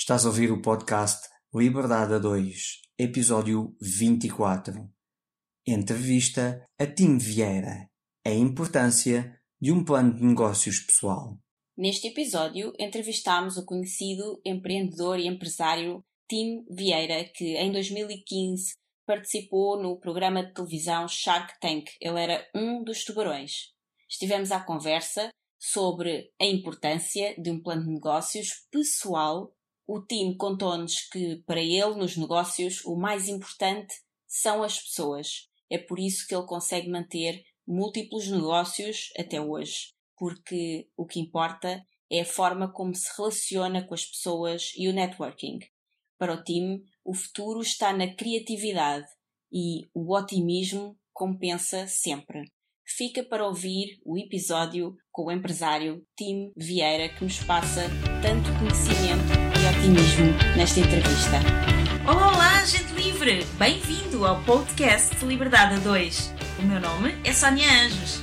Estás a ouvir o podcast Liberdade a 2, episódio 24. Entrevista a Tim Vieira. A importância de um plano de negócios pessoal. Neste episódio, entrevistámos o conhecido empreendedor e empresário Tim Vieira, que em 2015 participou no programa de televisão Shark Tank. Ele era um dos tubarões. Estivemos à conversa sobre a importância de um plano de negócios pessoal. O Tim contou-nos que, para ele, nos negócios, o mais importante são as pessoas. É por isso que ele consegue manter múltiplos negócios até hoje, porque o que importa é a forma como se relaciona com as pessoas e o networking. Para o time, o futuro está na criatividade e o otimismo compensa sempre. Fica para ouvir o episódio com o empresário Tim Vieira que nos passa tanto conhecimento e otimismo nesta entrevista. Olá, olá, gente livre! Bem-vindo ao podcast Liberdade a 2. O meu nome é Sónia Anjos.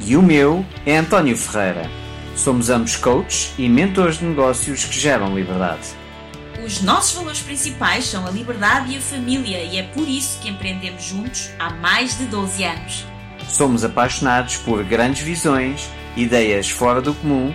E o meu é António Ferreira. Somos ambos coaches e mentores de negócios que geram liberdade. Os nossos valores principais são a liberdade e a família, e é por isso que empreendemos juntos há mais de 12 anos. Somos apaixonados por grandes visões, ideias fora do comum,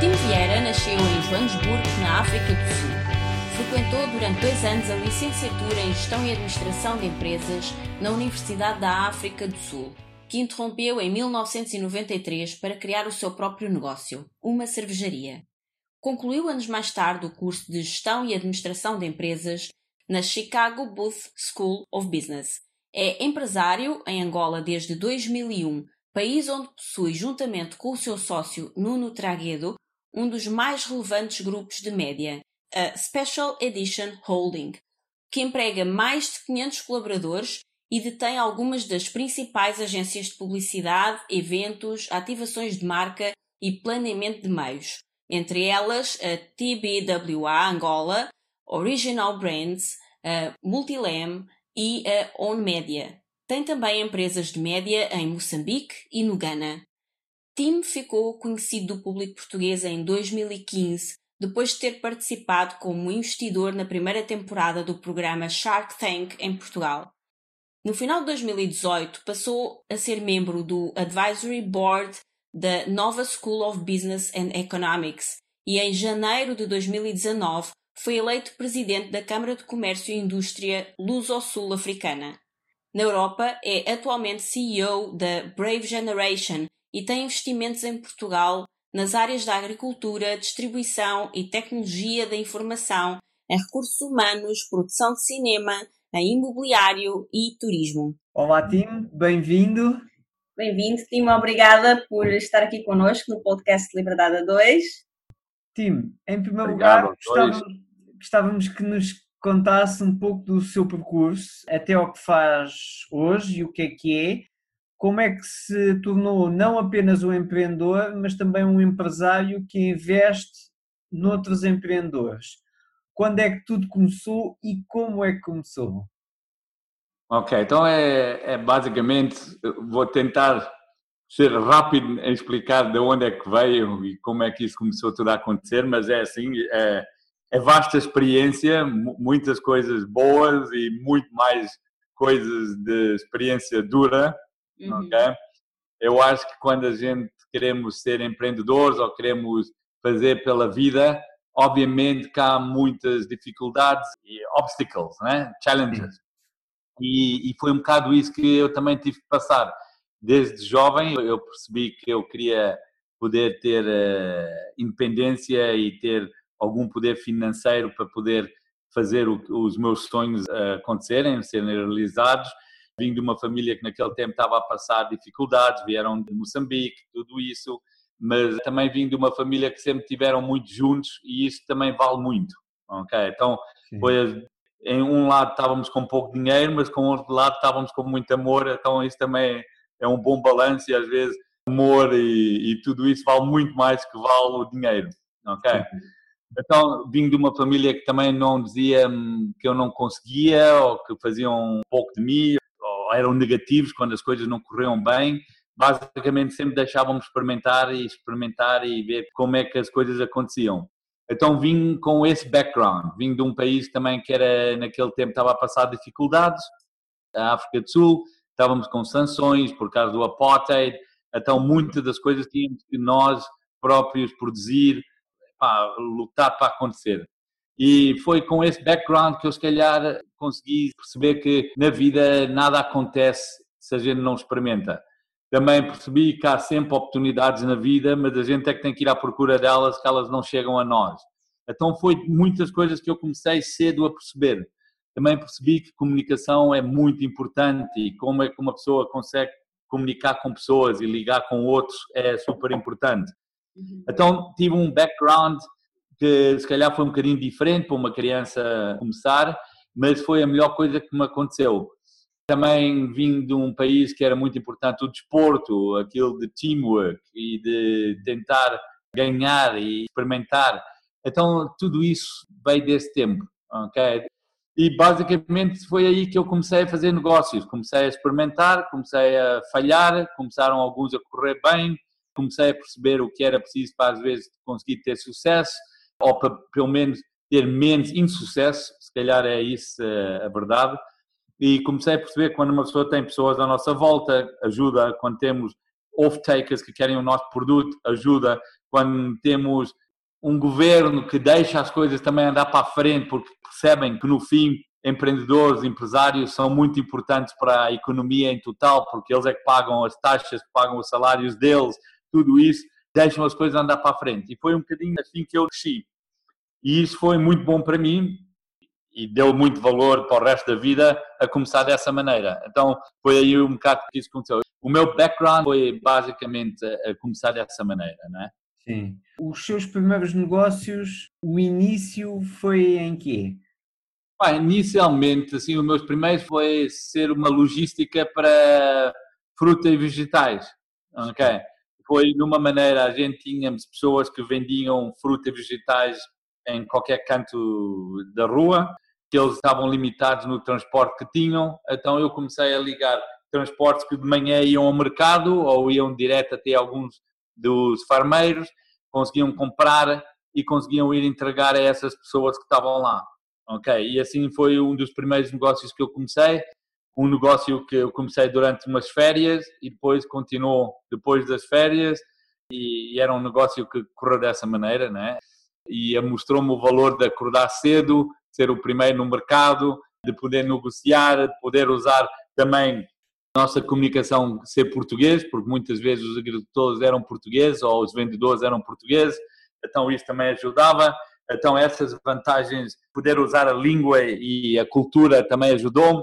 Tim Vieira nasceu em Joanesburgo, na África do Sul. Frequentou durante dois anos a licenciatura em Gestão e Administração de Empresas na Universidade da África do Sul, que interrompeu em 1993 para criar o seu próprio negócio, uma cervejaria. Concluiu anos mais tarde o curso de Gestão e Administração de Empresas na Chicago Booth School of Business. É empresário em Angola desde 2001, país onde possui, juntamente com o seu sócio Nuno Traguedo, um dos mais relevantes grupos de média, a Special Edition Holding, que emprega mais de 500 colaboradores e detém algumas das principais agências de publicidade, eventos, ativações de marca e planeamento de meios entre elas a TBWA Angola, Original Brands, a Multilam e a On Media. Tem também empresas de média em Moçambique e no Ghana. Tim ficou conhecido do público português em 2015, depois de ter participado como investidor na primeira temporada do programa Shark Tank em Portugal. No final de 2018, passou a ser membro do Advisory Board da Nova School of Business and Economics e em janeiro de 2019 foi eleito presidente da Câmara de Comércio e Indústria Luso-Sul-Africana. Na Europa, é atualmente CEO da Brave Generation e tem investimentos em Portugal nas áreas da agricultura, distribuição e tecnologia da informação, em recursos humanos, produção de cinema, em imobiliário e turismo. Olá, Tim, bem-vindo. Bem-vindo, Tim. Obrigada por estar aqui connosco no podcast Liberdade a 2. Tim, em primeiro Obrigado, lugar, gostávamos, gostávamos, que nos contasse um pouco do seu percurso, até o que faz hoje e o que é que é, como é que se tornou não apenas um empreendedor, mas também um empresário que investe noutros empreendedores. Quando é que tudo começou e como é que começou? Ok, então é, é, basicamente, vou tentar ser rápido em explicar de onde é que veio e como é que isso começou tudo a acontecer, mas é assim, é, é vasta experiência, muitas coisas boas e muito mais coisas de experiência dura, uhum. ok? Eu acho que quando a gente queremos ser empreendedores ou queremos fazer pela vida, obviamente que há muitas dificuldades e obstacles, né? challenges. E, e, foi um bocado isso que eu também tive que passar. Desde jovem eu percebi que eu queria poder ter uh, independência e ter algum poder financeiro para poder fazer o, os meus sonhos uh, acontecerem, serem realizados. Vim de uma família que naquele tempo estava a passar dificuldades, vieram de Moçambique, tudo isso, mas também vim de uma família que sempre tiveram muito juntos e isso também vale muito. Ok, então Sim. foi em um lado estávamos com pouco dinheiro, mas com outro lado estávamos com muito amor, então isso também é um bom balanço e às vezes amor e, e tudo isso vale muito mais que vale o dinheiro. Ok. Sim. Então, vim de uma família que também não dizia que eu não conseguia ou que faziam um pouco de mim eram negativos quando as coisas não corriam bem. Basicamente, sempre deixavam-me experimentar e experimentar e ver como é que as coisas aconteciam. Então, vim com esse background. Vim de um país também que era, naquele tempo, estava a passar dificuldades, a África do Sul. Estávamos com sanções por causa do apartheid. Então, muitas das coisas tínhamos que nós próprios produzir pá, lutar para acontecer. E foi com esse background que eu, se calhar, consegui perceber que na vida nada acontece se a gente não experimenta. Também percebi que há sempre oportunidades na vida, mas a gente é que tem que ir à procura delas, que elas não chegam a nós. Então foi muitas coisas que eu comecei cedo a perceber. Também percebi que comunicação é muito importante e como é que uma pessoa consegue comunicar com pessoas e ligar com outros é super importante. Uhum. Então tive um background que se calhar foi um bocadinho diferente para uma criança começar, mas foi a melhor coisa que me aconteceu. Também vim de um país que era muito importante o desporto, aquilo de teamwork e de tentar ganhar e experimentar. Então tudo isso veio desse tempo, ok? E basicamente foi aí que eu comecei a fazer negócios, comecei a experimentar, comecei a falhar, começaram alguns a correr bem, comecei a perceber o que era preciso para às vezes conseguir ter sucesso ou para pelo menos ter menos insucesso, se calhar é isso eh, a verdade. E comecei a perceber que quando uma pessoa tem pessoas à nossa volta, ajuda. Quando temos off-takers que querem o nosso produto, ajuda. Quando temos um governo que deixa as coisas também andar para a frente, porque percebem que no fim empreendedores, empresários são muito importantes para a economia em total, porque eles é que pagam as taxas, pagam os salários deles, tudo isso, deixam as coisas andar para a frente. E foi um bocadinho assim que eu cresci. E isso foi muito bom para mim e deu muito valor para o resto da vida a começar dessa maneira. Então foi aí um bocado que isso aconteceu. O meu background foi basicamente a começar dessa maneira, não é? Sim. Os seus primeiros negócios, o início foi em quê? Bem, inicialmente, assim, os meus primeiros foi ser uma logística para fruta e vegetais, ok? Foi numa maneira, a gente tínhamos pessoas que vendiam fruta e vegetais em qualquer canto da rua, que eles estavam limitados no transporte que tinham, então eu comecei a ligar transportes que de manhã iam ao mercado ou iam direto até alguns dos farmeiros, conseguiam comprar e conseguiam ir entregar a essas pessoas que estavam lá. Ok, e assim foi um dos primeiros negócios que eu comecei um negócio que eu comecei durante umas férias e depois continuou depois das férias e, era um negócio que correu dessa maneira, né? E mostrou-me o valor de acordar cedo, ser o primeiro no mercado, de poder negociar, de poder usar também nossa comunicação ser português, porque muitas vezes os agricultores eram portugueses ou os vendedores eram portugueses, então isso também ajudava. Então essas vantagens, poder usar a língua e a cultura também ajudou-me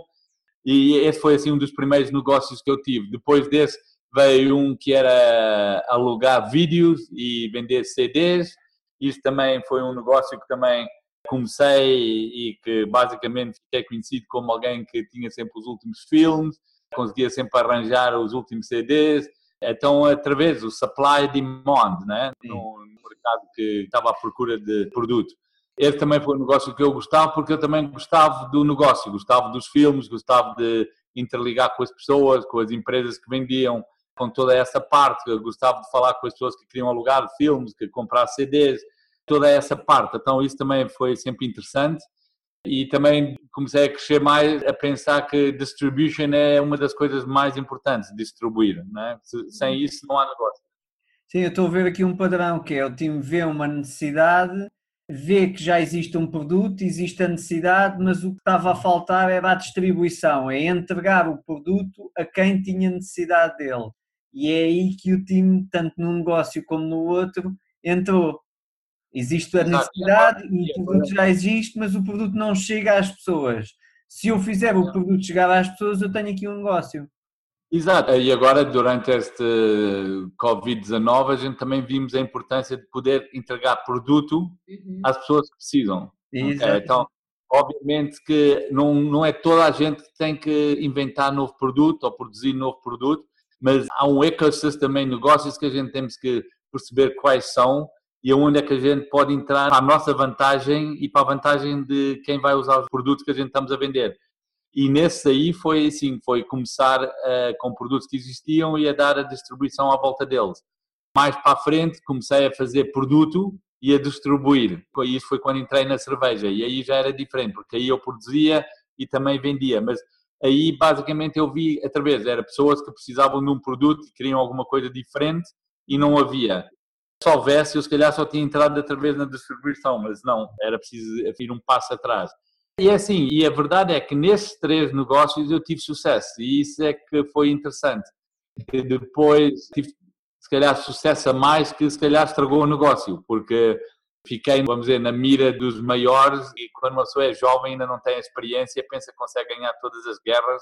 e esse foi assim um dos primeiros negócios que eu tive. Depois desse veio um que era alugar vídeos e vender CDs. Isso também foi um negócio que também comecei e que basicamente fiquei conhecido como alguém que tinha sempre os últimos filmes, conseguia sempre arranjar os últimos CDs. Então, através do supply demand, né? no mercado que estava à procura de produto. Esse também foi um negócio que eu gostava, porque eu também gostava do negócio, gostava dos filmes, gostava de interligar com as pessoas, com as empresas que vendiam, com toda essa parte. Eu gostava de falar com as pessoas que queriam alugar filmes, que comprar CDs, toda essa parte. Então, isso também foi sempre interessante. E também comecei a crescer mais, a pensar que distribution é uma das coisas mais importantes, distribuir. Né? Sem isso, não há negócio. Sim, eu estou a ver aqui um padrão que é o time vê uma necessidade vê que já existe um produto, existe a necessidade, mas o que estava a faltar era a distribuição, é entregar o produto a quem tinha necessidade dele. E é aí que o time, tanto num negócio como no outro, entrou. Existe a necessidade, o produto já existe, mas o produto não chega às pessoas. Se eu fizer o produto chegar às pessoas, eu tenho aqui um negócio. Exato, e agora durante este Covid-19 a gente também vimos a importância de poder entregar produto uhum. às pessoas que precisam. Okay? Então, obviamente que não, não é toda a gente que tem que inventar novo produto ou produzir novo produto, mas há um ecossistema também de negócios que a gente temos que perceber quais são e onde é que a gente pode entrar para a nossa vantagem e para a vantagem de quem vai usar os produtos que a gente estamos a vender. E nesse aí foi assim, foi começar uh, com produtos que existiam e a dar a distribuição à volta deles. Mais para a frente comecei a fazer produto e a distribuir. Isso foi quando entrei na cerveja e aí já era diferente, porque aí eu produzia e também vendia, mas aí basicamente eu vi através, era pessoas que precisavam de um produto e queriam alguma coisa diferente e não havia. Se houvesse, eu se calhar só tinha entrado através na distribuição, mas não, era preciso ir um passo atrás. E é assim, e a verdade é que nesses três negócios eu tive sucesso e isso é que foi interessante. E depois tive, se calhar, sucesso a mais que se calhar estragou o negócio, porque fiquei, vamos dizer, na mira dos maiores e quando uma pessoa é jovem ainda não tem experiência, pensa que consegue ganhar todas as guerras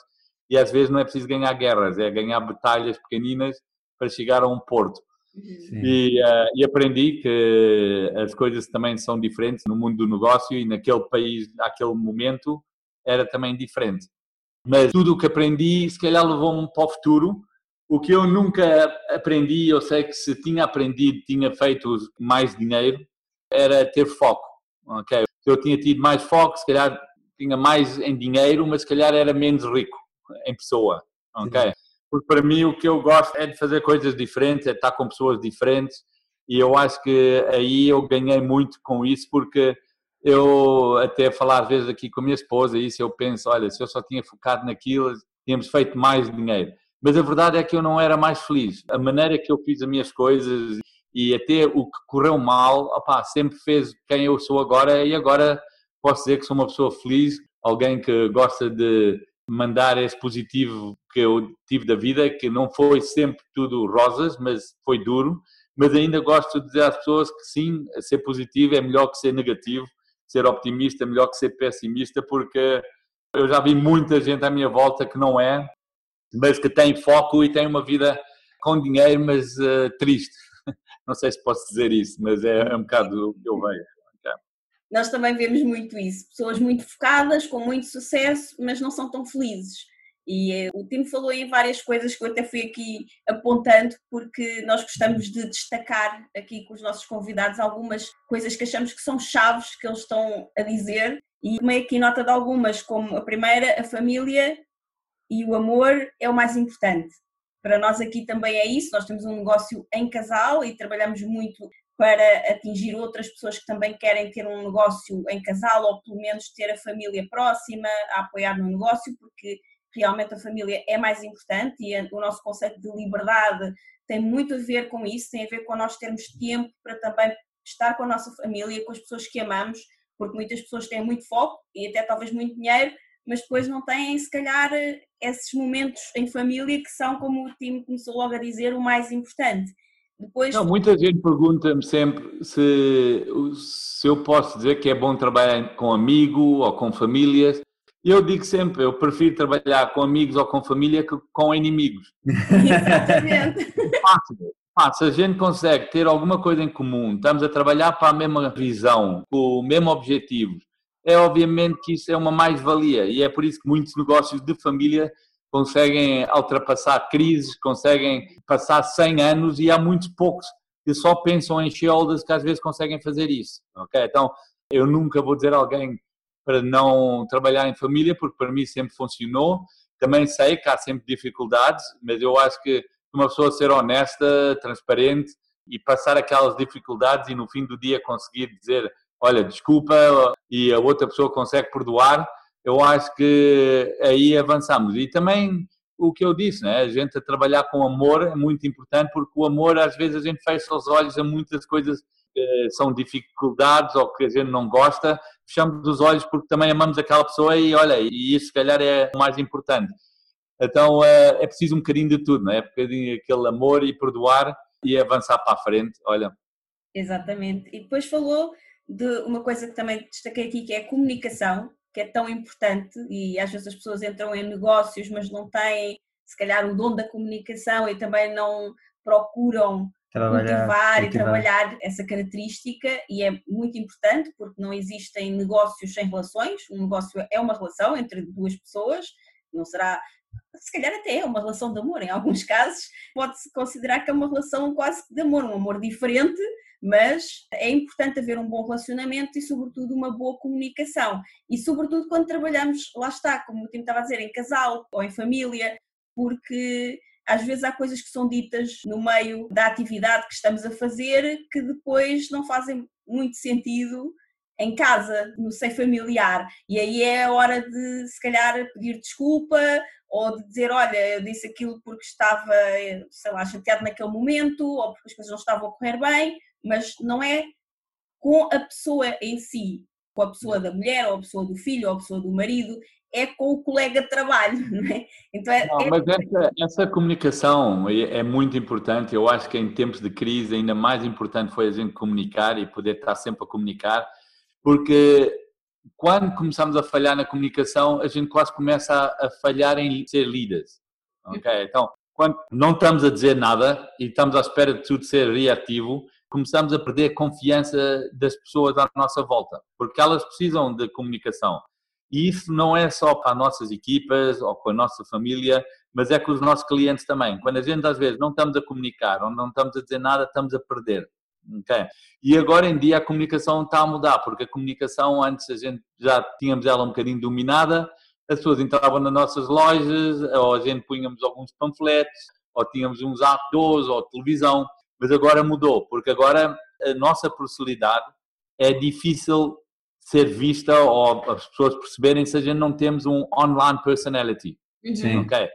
e às vezes não é preciso ganhar guerras, é ganhar batalhas pequeninas para chegar a um porto. E, uh, e, aprendi que as coisas também são diferentes no mundo do negócio e naquele país, naquele momento, era também diferente. Mas tudo o que aprendi, se calhar, levou-me para o futuro. O que eu nunca aprendi, eu sei que se tinha aprendido, tinha feito mais dinheiro, era ter foco. Okay? Se eu tinha tido mais foco, se calhar tinha mais em dinheiro, mas se calhar era menos rico em pessoa. Okay? Porque para mim o que eu gosto é de fazer coisas diferentes, é estar com pessoas diferentes e eu acho que aí eu ganhei muito com isso porque eu até falar às vezes aqui com a minha esposa isso eu penso, olha, se eu só tinha focado naquilo, tínhamos feito mais dinheiro. Mas a verdade é que eu não era mais feliz. A maneira que eu fiz as minhas coisas e até o que correu mal, opá, sempre fez quem eu sou agora e agora posso dizer que sou uma pessoa feliz, alguém que gosta de mandar esse positivo que eu tive da vida, que não foi sempre tudo rosas, mas foi duro. Mas ainda gosto de dizer às pessoas que sim, ser positivo é melhor que ser negativo, ser optimista é melhor que ser pessimista, porque eu já vi muita gente à minha volta que não é, mas que tem foco e tem uma vida com dinheiro, mas uh, triste. Não sei se posso dizer isso, mas é, é um bocado o que eu vejo nós também vemos muito isso. Pessoas muito focadas, com muito sucesso, mas não são tão felizes. E eh, o Timo falou em várias coisas que eu até fui aqui apontando, porque nós gostamos de destacar aqui com os nossos convidados algumas coisas que achamos que são chaves que eles estão a dizer. E tomei aqui nota de algumas, como a primeira, a família e o amor é o mais importante. Para nós aqui também é isso, nós temos um negócio em casal e trabalhamos muito para atingir outras pessoas que também querem ter um negócio em casal ou pelo menos ter a família próxima a apoiar no negócio, porque realmente a família é mais importante e o nosso conceito de liberdade tem muito a ver com isso, tem a ver com nós termos tempo para também estar com a nossa família, com as pessoas que amamos, porque muitas pessoas têm muito foco e até talvez muito dinheiro, mas depois não têm, se calhar, esses momentos em família que são, como o time começou logo a dizer, o mais importante. Depois... Não, muita gente pergunta-me sempre se, se eu posso dizer que é bom trabalhar com amigo ou com famílias. Eu digo sempre, eu prefiro trabalhar com amigos ou com família que com inimigos. Exatamente. se a gente consegue ter alguma coisa em comum, estamos a trabalhar para a mesma visão, com o mesmo objetivo, é obviamente que isso é uma mais-valia e é por isso que muitos negócios de família conseguem ultrapassar crises, conseguem passar 100 anos e há muitos poucos que só pensam em shareholders que às vezes conseguem fazer isso. Ok? Então, eu nunca vou dizer a alguém para não trabalhar em família, porque para mim sempre funcionou. Também sei que há sempre dificuldades, mas eu acho que uma pessoa ser honesta, transparente e passar aquelas dificuldades e no fim do dia conseguir dizer, olha, desculpa, e a outra pessoa consegue perdoar, eu acho que aí avançamos. E também o que eu disse, né? a gente a trabalhar com amor é muito importante, porque o amor, às vezes, a gente fecha os olhos a muitas coisas que são dificuldades ou que a gente não gosta, fechamos os olhos porque também amamos aquela pessoa e olha, e isso se calhar é o mais importante. Então é, é preciso um bocadinho de tudo, não é? Um bocadinho aquele amor e perdoar e avançar para a frente, olha. Exatamente. E depois falou de uma coisa que também destaquei aqui, que é a comunicação, que é tão importante e às vezes as pessoas entram em negócios, mas não têm, se calhar, o dom da comunicação e também não procuram trabalhar, cultivar, cultivar, e trabalhar essa característica e é muito importante porque não existem negócios sem relações, um negócio é uma relação entre duas pessoas, não será se calhar até é uma relação de amor, em alguns casos pode-se considerar que é uma relação quase de amor, um amor diferente, mas é importante haver um bom relacionamento e sobretudo uma boa comunicação. E sobretudo quando trabalhamos, lá está, como o Tim estava a dizer, em casal ou em família, porque às vezes há coisas que são ditas no meio da atividade que estamos a fazer que depois não fazem muito sentido em casa, no seio familiar, e aí é a hora de se calhar pedir desculpa ou de dizer, olha, eu disse aquilo porque estava, sei lá, chateado naquele momento ou porque as coisas não estavam a correr bem, mas não é com a pessoa em si, com a pessoa da mulher ou a pessoa do filho ou a pessoa do marido, é com o colega de trabalho, não é? Então é, não, é... Mas essa, essa, comunicação é, é, muito importante. Eu acho que em tempos de crise ainda mais importante foi a gente comunicar e poder estar sempre a comunicar, porque quando começamos a falhar na comunicação, a gente quase começa a, a falhar em ser líderes. Ok? Então, quando não estamos a dizer nada e estamos à espera de tudo ser reativo, começamos a perder a confiança das pessoas à nossa volta, porque elas precisam de comunicação. E isso não é só para as nossas equipas ou com a nossa família, mas é com os nossos clientes também. Quando a gente às vezes não estamos a comunicar ou não estamos a dizer nada, estamos a perder. Okay? E agora em dia a comunicação está a mudar, porque a comunicação antes a gente já tínhamos ela um bocadinho dominada, as pessoas entravam nas nossas lojas, ou a gente punhamos alguns panfletos, ou tínhamos uns outdoors, ou televisão, mas agora mudou, porque agora a nossa personalidade é difícil ser vista ou as pessoas perceberem se a gente não temos um online personality. Uhum. Sim. Ok?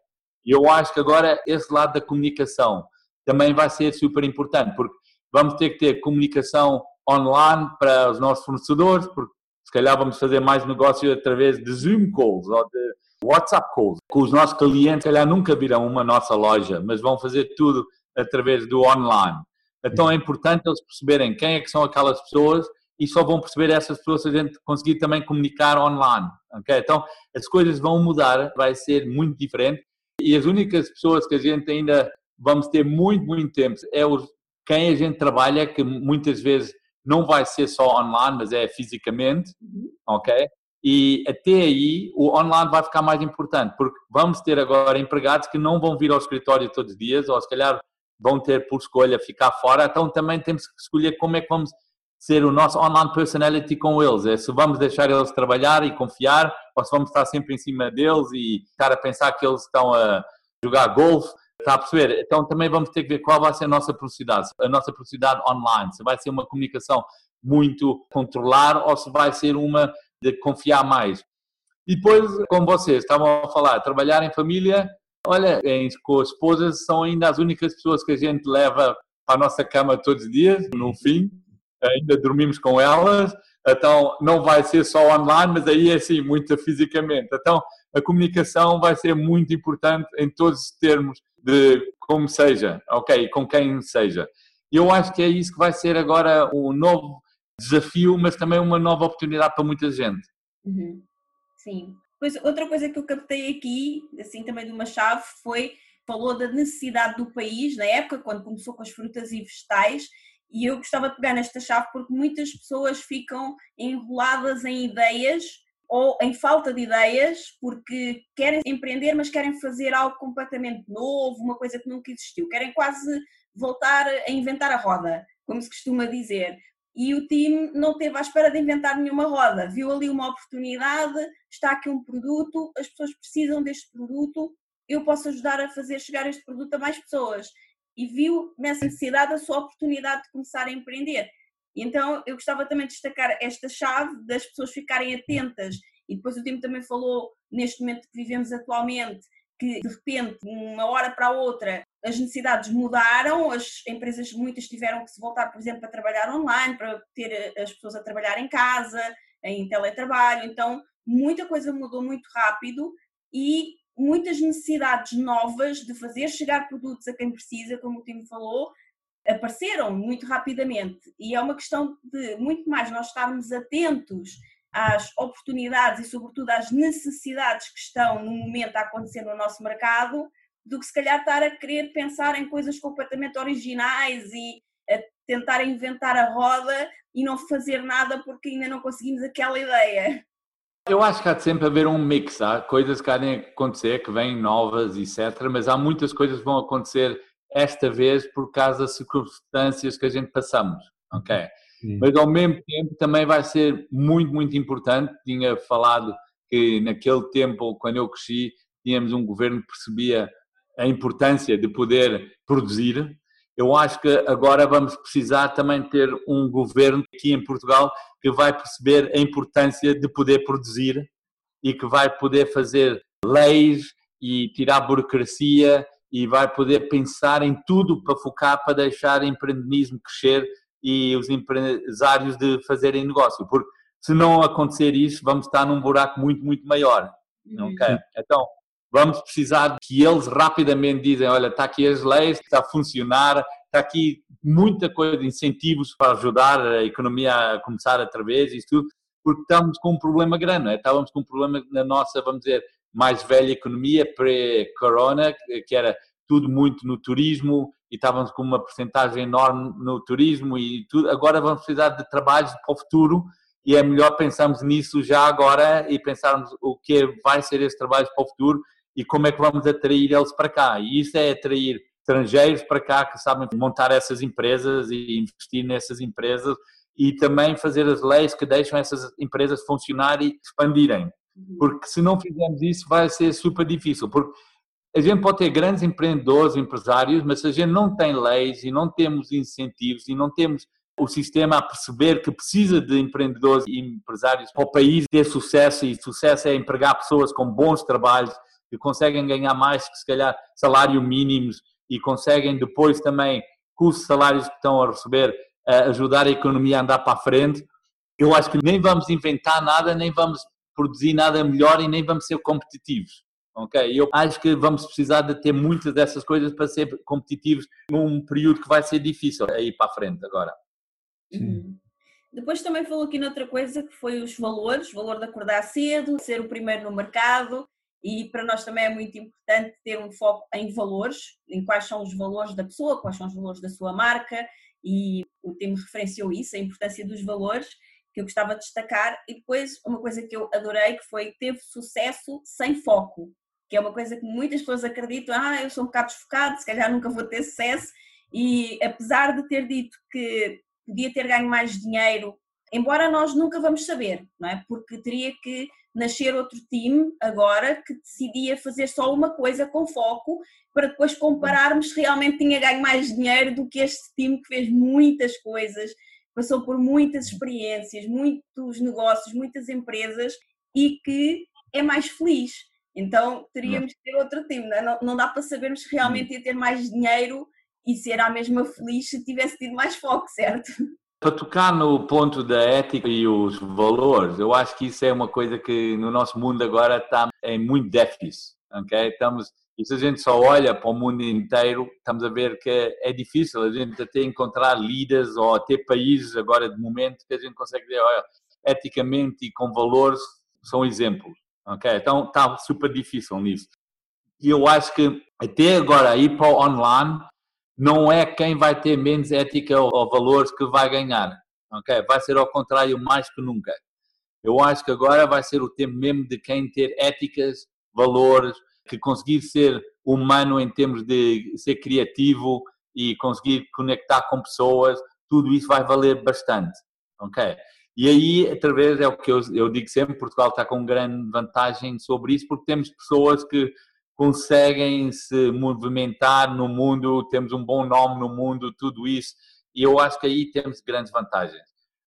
E eu acho que agora esse lado da comunicação também vai ser super importante, porque vamos ter que ter comunicação online para os nossos fornecedores, porque se calhar vamos fazer mais negócio através de Zoom calls ou de WhatsApp calls. Com os nossos clientes, se calhar nunca virão uma nossa loja, mas vão fazer tudo através do online. Então é importante eles perceberem quem é que são aquelas pessoas e só vão perceber essas pessoas se a gente conseguir também comunicar online. Okay? Então as coisas vão mudar, vai ser muito diferente e as únicas pessoas que a gente ainda vamos ter muito, muito tempo é os, quem a gente trabalha, que muitas vezes não vai ser só online, mas é fisicamente, uhum. ok? E até aí o online vai ficar mais importante, porque vamos ter agora empregados que não vão vir ao escritório todos os dias, ou se calhar vão ter por escolha ficar fora, então também temos que escolher como é que vamos ser o nosso online personality com eles. É se vamos deixar eles trabalhar e confiar, ou se vamos estar sempre em cima deles e estar a pensar que eles estão a jogar golfe. Está a perceber? Então também vamos ter que ver qual vai ser a nossa velocidade, a nossa velocidade online. Se vai ser uma comunicação muito controlar ou se vai ser uma de confiar mais. E depois, como vocês estavam a falar, trabalhar em família, olha, com as esposas são ainda as únicas pessoas que a gente leva para a nossa cama todos os dias, no fim, ainda dormimos com elas, então não vai ser só online, mas aí é assim, muito fisicamente. Então a comunicação vai ser muito importante em todos os termos de como seja, ok, com quem seja. Eu acho que é isso que vai ser agora um novo desafio, mas também uma nova oportunidade para muita gente. Uhum. Sim. Pois, outra coisa que eu captei aqui, assim também de uma chave, foi falou da necessidade do país na época, quando começou com as frutas e vegetais, e eu gostava de pegar nesta chave porque muitas pessoas ficam enroladas em ideias ou em falta de ideias porque querem empreender, mas querem fazer algo completamente novo, uma coisa que nunca existiu, querem quase voltar a inventar a roda, como se costuma dizer. E o time não teve à espera de inventar nenhuma roda, viu ali uma oportunidade, está aqui um produto, as pessoas precisam deste produto, eu posso ajudar a fazer chegar este produto a mais pessoas e viu nessa necessidade a sua oportunidade de começar a empreender. Então eu gostava também de destacar esta chave das pessoas ficarem atentas. E depois o time também falou neste momento que vivemos atualmente que de repente, uma hora para a outra, as necessidades mudaram, as empresas muitas tiveram que se voltar, por exemplo, a trabalhar online, para ter as pessoas a trabalhar em casa, em teletrabalho, então muita coisa mudou muito rápido e muitas necessidades novas de fazer chegar produtos a quem precisa, como o Timo falou, apareceram muito rapidamente e é uma questão de muito mais nós estarmos atentos às oportunidades e sobretudo às necessidades que estão no momento a acontecer no nosso mercado do que se calhar estar a querer pensar em coisas completamente originais e a tentar inventar a roda e não fazer nada porque ainda não conseguimos aquela ideia. Eu acho que há de sempre haver um mix, há coisas que de acontecer, que vêm novas, etc. Mas há muitas coisas que vão acontecer esta vez por causa das circunstâncias que a gente passamos, ok? Sim. Mas ao mesmo tempo também vai ser muito, muito importante. Tinha falado que naquele tempo, quando eu cresci, tínhamos um governo que percebia a importância de poder produzir. Eu acho que agora vamos precisar também ter um governo aqui em Portugal que vai perceber a importância de poder produzir e que vai poder fazer leis e tirar burocracia e vai poder pensar em tudo para focar para deixar o empreendedorismo crescer e os empresários de fazerem negócio, porque se não acontecer isso, vamos estar num buraco muito, muito maior. Okay? Então, vamos precisar que eles rapidamente dizem, olha, está aqui as leis, está a funcionar, está aqui muita coisa, incentivos para ajudar a economia a começar outra vez, isso tudo, porque estamos com um problema grande, é? estávamos com um problema na nossa, vamos dizer, mais velha economia pré-corona, que era tudo muito no turismo e estávamos com uma porcentagem enorme no turismo e tudo. Agora vamos precisar de trabalhos para o futuro e é melhor pensarmos nisso já agora e pensarmos o que vai ser esse trabalho para o futuro e como é que vamos atrair eles para cá. E isso é atrair estrangeiros para cá que sabem montar essas empresas e investir nessas empresas e também fazer as leis que deixam essas empresas funcionar e expandirem. Uhum. Porque se não fizermos isso vai ser super difícil, porque a gente pode ter grandes empreendedores, empresários, mas se a gente não tem leis e não temos incentivos e não temos o sistema a perceber que precisa de empreendedores e empresários para o país ter sucesso e sucesso é empregar pessoas com bons trabalhos que conseguem ganhar mais que se calhar salário mínimos e conseguem depois também com os salários que estão a receber ajudar a economia a andar para a frente. Eu acho que nem vamos inventar nada, nem vamos produzir nada melhor e nem vamos ser competitivos. Ok? Eu acho que vamos precisar de ter muitas dessas coisas para ser competitivos num período que vai ser difícil aí para a frente agora. Uhum. Depois também falou aqui noutra coisa que foi os valores, o valor de acordar cedo, ser o primeiro no mercado e para nós também é muito importante ter um foco em valores, em quais são os valores da pessoa, quais são os valores da sua marca e o tema referenciou isso, a importância dos valores que eu gostava de destacar e depois uma coisa que eu adorei que foi teve sucesso sem foco que é uma coisa que muitas pessoas acreditam, ah, eu sou um bocado desfocado, se calhar nunca vou ter sucesso, e apesar de ter dito que podia ter ganho mais dinheiro, embora nós nunca vamos saber, não é? Porque teria que nascer outro time agora que decidia fazer só uma coisa com foco para depois compararmos se realmente tinha ganho mais dinheiro do que este time que fez muitas coisas, passou por muitas experiências, muitos negócios, muitas empresas e que é mais feliz. Então teríamos que ter outro time, não, é? não dá para sabermos se realmente ia ter mais dinheiro e ser a mesma feliz se tivesse tido mais foco, certo? Para tocar no ponto da ética e os valores, eu acho que isso é uma coisa que no nosso mundo agora está em muito déficit, ok? Estamos, e se a gente só olha para o mundo inteiro, estamos a ver que é difícil a gente até encontrar líderes ou até países agora de momento que a gente consegue dizer, olha, eticamente e com valores são exemplos ok? Então está super difícil nisso. E eu acho que até agora ir para o online não é quem vai ter menos ética ou valores que vai ganhar, ok? Vai ser ao contrário mais que nunca. Eu acho que agora vai ser o tempo mesmo de quem ter éticas, valores, que conseguir ser humano em termos de ser criativo e conseguir conectar com pessoas, tudo isso vai valer bastante, ok? E aí, através, é o que eu, eu digo sempre, Portugal está com grande vantagem sobre isso, porque temos pessoas que conseguem se movimentar no mundo, temos um bom nome no mundo, tudo isso, e eu acho que aí temos grandes vantagens.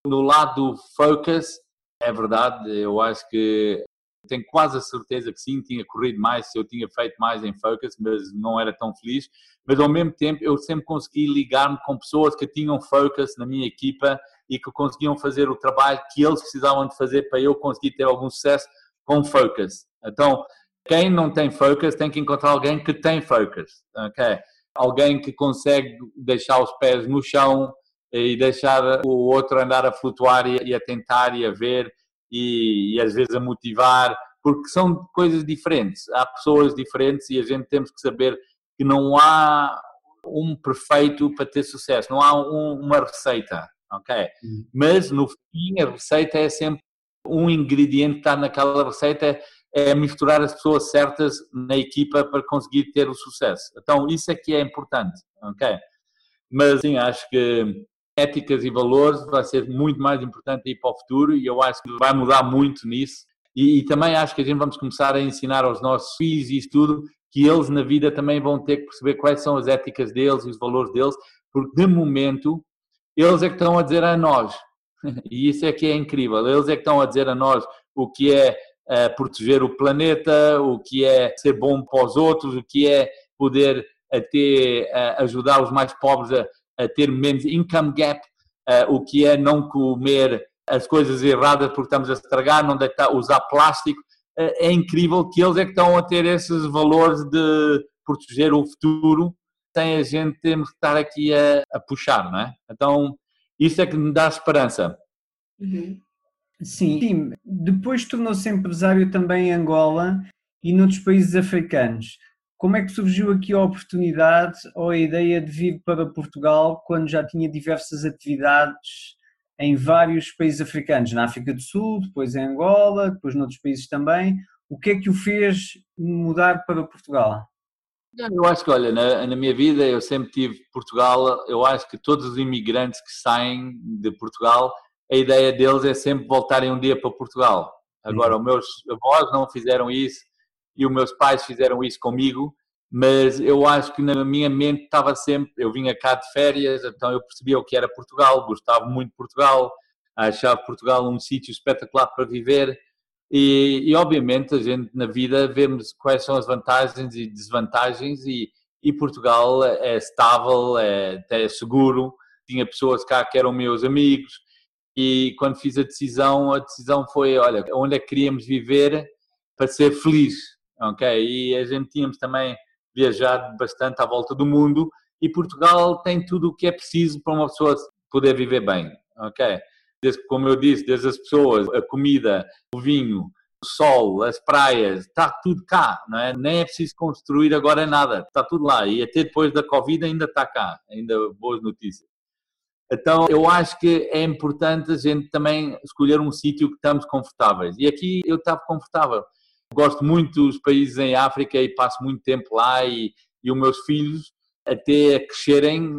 No lado do focus, é verdade, eu acho que tenho quase a certeza que sim, tinha corrido mais se eu tinha feito mais em focus, mas não era tão feliz. Mas ao mesmo tempo, eu sempre consegui ligar-me com pessoas que tinham focus na minha equipa e que conseguiam fazer o trabalho que eles precisavam de fazer para eu conseguir ter algum sucesso com focus. Então, quem não tem focus tem que encontrar alguém que tem focus, ok? Alguém que consegue deixar os pés no chão e deixar o outro andar a flutuar e a tentar e a ver e, e às vezes a motivar, porque são coisas diferentes. Há pessoas diferentes e a gente temos que saber que não há um perfeito para ter sucesso, não há um, uma receita, ok? Uhum. Mas no fim a receita é sempre um ingrediente que está naquela receita é misturar as pessoas certas na equipa para conseguir ter o sucesso. Então isso é que é importante, ok? Mas sim, acho que éticas e valores vai ser muito mais importante aí para o futuro e eu acho que vai mudar muito nisso. E, e, também acho que a gente vamos começar a ensinar aos nossos filhos e tudo, que eles na vida também vão ter que perceber quais são as éticas deles e os valores deles, porque de momento eles é que estão a dizer a nós, e isso é que é incrível, eles é que estão a dizer a nós o que é uh, proteger o planeta, o que é ser bom para os outros, o que é poder até uh, ajudar os mais pobres a, a ter menos income gap, uh, o que é não comer as coisas erradas porque estamos a estragar, não deitar, usar plástico. Uh, é incrível que eles é que estão a ter esses valores de proteger o futuro sem a gente termos que estar aqui a, a puxar, não é? Então, isso é que me dá esperança. Uhum. Sim. Sim, depois tornou-se empresário também em Angola e noutros países africanos. Como é que surgiu aqui a oportunidade ou a ideia de vir para Portugal quando já tinha diversas atividades em vários países africanos, na África do Sul, depois em Angola, depois noutros países também? O que é que o fez mudar para Portugal? Eu acho que, olha, na, na, minha vida eu sempre tive Portugal, eu acho que todos os imigrantes que saem de Portugal, a ideia deles é sempre voltarem um dia para Portugal. Agora, os meus avós não fizeram isso, e os meus pais fizeram isso comigo, mas eu acho que na minha mente estava sempre, eu vinha cá de férias, então eu percebia o que era Portugal, gostava muito de Portugal, achava Portugal um sítio espetacular para viver. E, e, obviamente a gente na vida vemos quais são as vantagens e desvantagens e, e Portugal é estável, é, é seguro, tinha pessoas cá que eram meus amigos e quando fiz a decisão, a decisão foi, olha, onde é que queríamos viver para ser feliz, ok? E a gente tínhamos também viajado bastante à volta do mundo e Portugal tem tudo o que é preciso para uma pessoa poder viver bem, ok? Desde, como eu disse, desde as pessoas, a comida, o vinho, o sol, as praias, está tudo cá, não é? Nem é preciso construir agora nada, está tudo lá e até depois da Covid ainda está cá, ainda boas notícias. Então, eu acho que é importante a gente também escolher um sítio que estamos confortáveis. E aqui eu estava confortável. Gosto muito dos países em África e passo muito tempo lá e, e os meus filhos, até crescerem,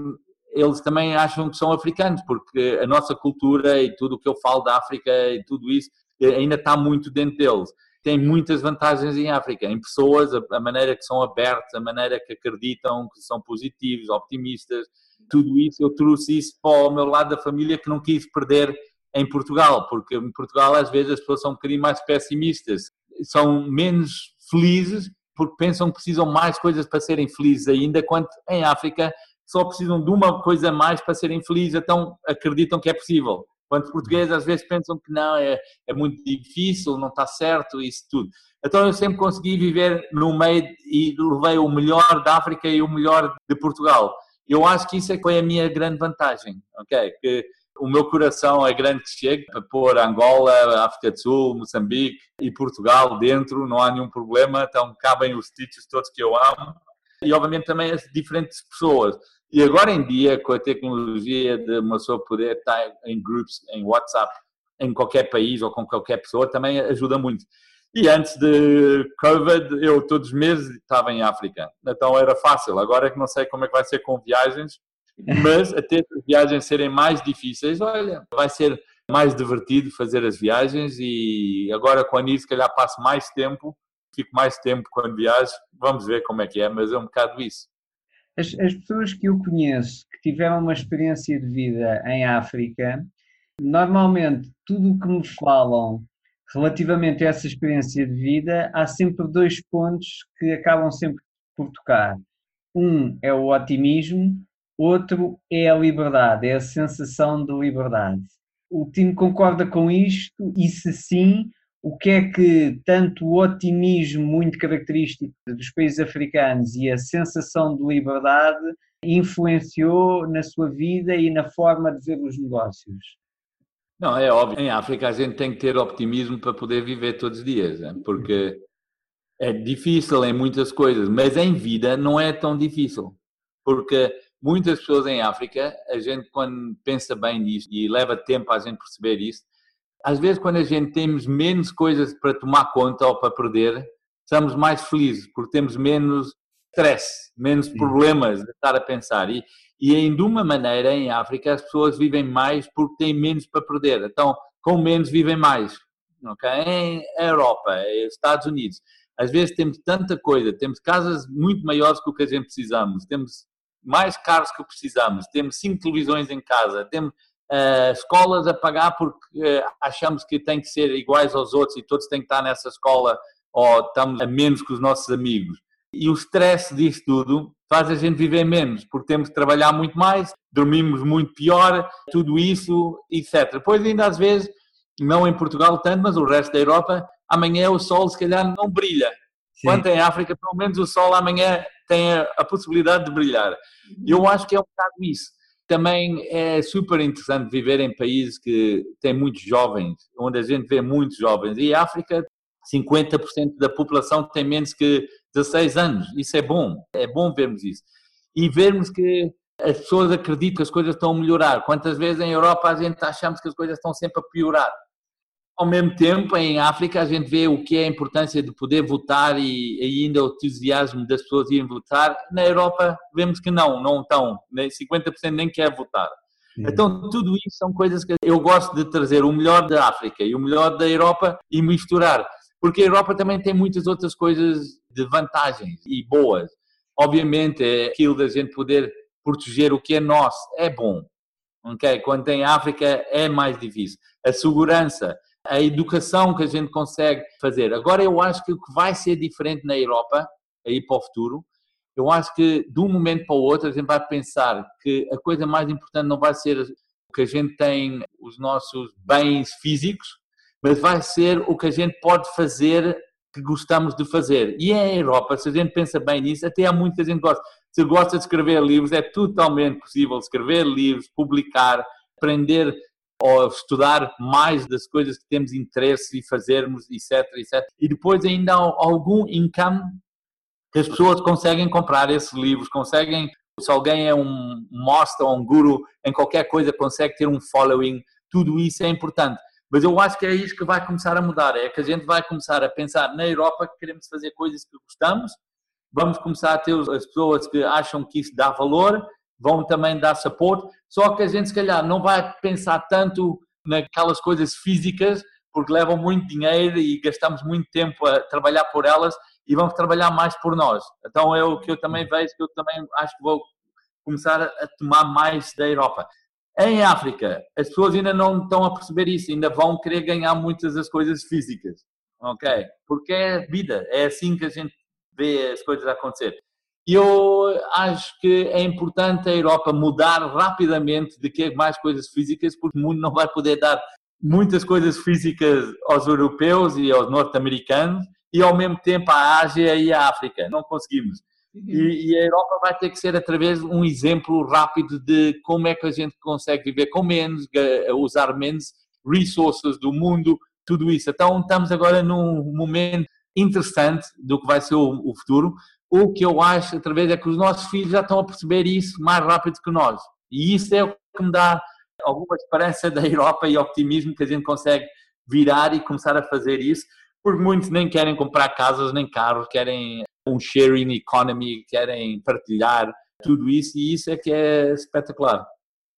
eles também acham que são africanos, porque a nossa cultura e tudo o que eu falo da África e tudo isso ainda está muito dentro deles. Tem muitas vantagens em África, em pessoas, a, a maneira que são abertas, a maneira que acreditam, que são positivos, optimistas, tudo isso, eu trouxe isso para o meu lado da família que não quis perder em Portugal, porque em Portugal às vezes as pessoas são um bocadinho mais pessimistas são menos felizes porque pensam que precisam mais coisas para serem felizes ainda, quando em África só precisam de uma coisa mais para serem felizes, então acreditam que é possível. Quando os portugueses às vezes pensam que não, é, é muito difícil, não está certo, isso tudo. Então eu sempre consegui viver no meio e levei o melhor da África e o melhor de Portugal. Eu acho que isso é que foi a minha grande vantagem, ok? Que o meu coração é grande que chega para pôr Angola, África do Sul, Moçambique e Portugal dentro, não há nenhum problema, então cabem os sítios todos que eu amo e obviamente também as diferentes pessoas. E agora em dia, com a tecnologia de uma pessoa poder estar em grupos, em WhatsApp, em qualquer país ou com qualquer pessoa, também ajuda muito. E antes de Covid, eu todos os meses estava em África, então era fácil. Agora é que não sei como é que vai ser com viagens, mas até as viagens serem mais difíceis, olha, vai ser mais divertido fazer as viagens e agora com a Nise, se calhar passo mais tempo, fico mais tempo quando viajo, vamos ver como é que é, mas é um bocado isso. As, as pessoas que eu conheço que tiveram uma experiência de vida em África, normalmente tudo o que me falam relativamente a essa experiência de vida, há sempre dois pontos que acabam sempre por tocar. Um é o otimismo, outro é a liberdade, é a sensação de liberdade. O time concorda com isto e, se sim, o que é que tanto o otimismo muito característico dos países africanos e a sensação de liberdade influenciou na sua vida e na forma de ver os negócios? Não, é óbvio. Em África a gente tem que ter optimismo para poder viver todos os dias, né? porque é difícil em muitas coisas, mas em vida não é tão difícil. Porque muitas pessoas em África, a gente quando pensa bem nisso e leva tempo a gente perceber isso, às vezes quando a gente temos menos coisas para tomar conta ou para perder, estamos mais felizes porque temos menos stress, menos problemas de estar a pensar. E, e em de uma maneira, em África, as pessoas vivem mais porque têm menos para perder. Então, com menos vivem mais. Okay? Em Europa, Estados Unidos, às vezes temos tanta coisa, temos casas muito maiores que o que a gente precisamos, temos mais carros que precisamos, temos cinco televisões em casa, temos uh, escolas a pagar porque uh, achamos que tem que ser iguais aos outros e todos têm que estar nessa escola ou estamos a menos que os nossos amigos. E o stress disso tudo faz a gente viver menos, porque temos que trabalhar muito mais, dormimos muito pior, tudo isso, etc. Depois, ainda às vezes, não em Portugal tanto, mas o resto da Europa, amanhã o sol se calhar não brilha. Sim. Quanto em África, pelo menos o sol amanhã tem a, a possibilidade de brilhar. E eu acho que é um bocado isso. Também é super interessante viver em países que têm muitos jovens, onde a gente vê muitos jovens. E a África, 50% da população tem menos que 16 anos. Isso é bom, é bom vermos isso. E vermos que as pessoas acreditam que as coisas estão a melhorar. Quantas vezes em Europa a gente achamos que as coisas estão sempre a piorar. Ao mesmo tempo, em África, a gente vê o que é a importância de poder votar e, ainda o entusiasmo das pessoas irem votar. Na Europa, vemos que não, não estão. 50% nem quer votar. Sim. Então, tudo isso são coisas que eu gosto de trazer o melhor da África e o melhor da Europa e misturar. Porque a Europa também tem muitas outras coisas de vantagens e boas. Obviamente, é aquilo da gente poder proteger o que é nosso é bom. Okay? Quando tem África é mais difícil. A segurança, a educação que a gente consegue fazer. Agora, eu acho que o que vai ser diferente na Europa, aí para o futuro, eu acho que de um momento para o outro a gente vai pensar que a coisa mais importante não vai ser o que a gente tem, os nossos bens físicos, mas vai ser o que a gente pode fazer que gostamos de fazer. E é a Europa, se a gente pensa bem nisso, até há muita gente que gosta. Se gosta de escrever livros, é totalmente possível escrever livros, publicar, aprender ou estudar mais das coisas que temos interesse e fazermos, etc, etc. E depois ainda há algum income que as pessoas conseguem comprar esses livros, conseguem, se alguém é um master ou um guru em qualquer coisa, consegue ter um following, tudo isso é importante. Mas eu acho que é isso que vai começar a mudar, é que a gente vai começar a pensar na Europa que queremos fazer coisas que gostamos, vamos começar a ter as pessoas que acham que isso dá valor, vão também dar suporte, só que a gente se calhar não vai pensar tanto naquelas coisas físicas, porque levam muito dinheiro e gastamos muito tempo a trabalhar por elas e vamos trabalhar mais por nós. Então é o que eu também vejo, que eu também acho que vou começar a tomar mais da Europa. Em África, as pessoas ainda não estão a perceber isso, ainda vão querer ganhar muitas das coisas físicas, ok? Porque é vida, é assim que a gente vê as coisas acontecer. E eu acho que é importante a Europa mudar rapidamente de que mais coisas físicas, porque o mundo não vai poder dar muitas coisas físicas aos europeus e aos norte-americanos e ao mesmo tempo à Ásia e à África. Não conseguimos. E, e, a Europa vai ter que ser, através de um exemplo rápido de como é que a gente consegue viver com menos, usar menos resources do mundo, tudo isso. Então, estamos agora num momento interessante do que vai ser o, o futuro. O que eu acho, através, é que os nossos filhos já estão a perceber isso mais rápido que nós. E isso é o que me dá alguma esperança da Europa e optimismo que a gente consegue virar e começar a fazer isso, porque muitos nem querem comprar casas nem carros, querem um sharing economy, querem partilhar tudo isso e isso é que é espetacular.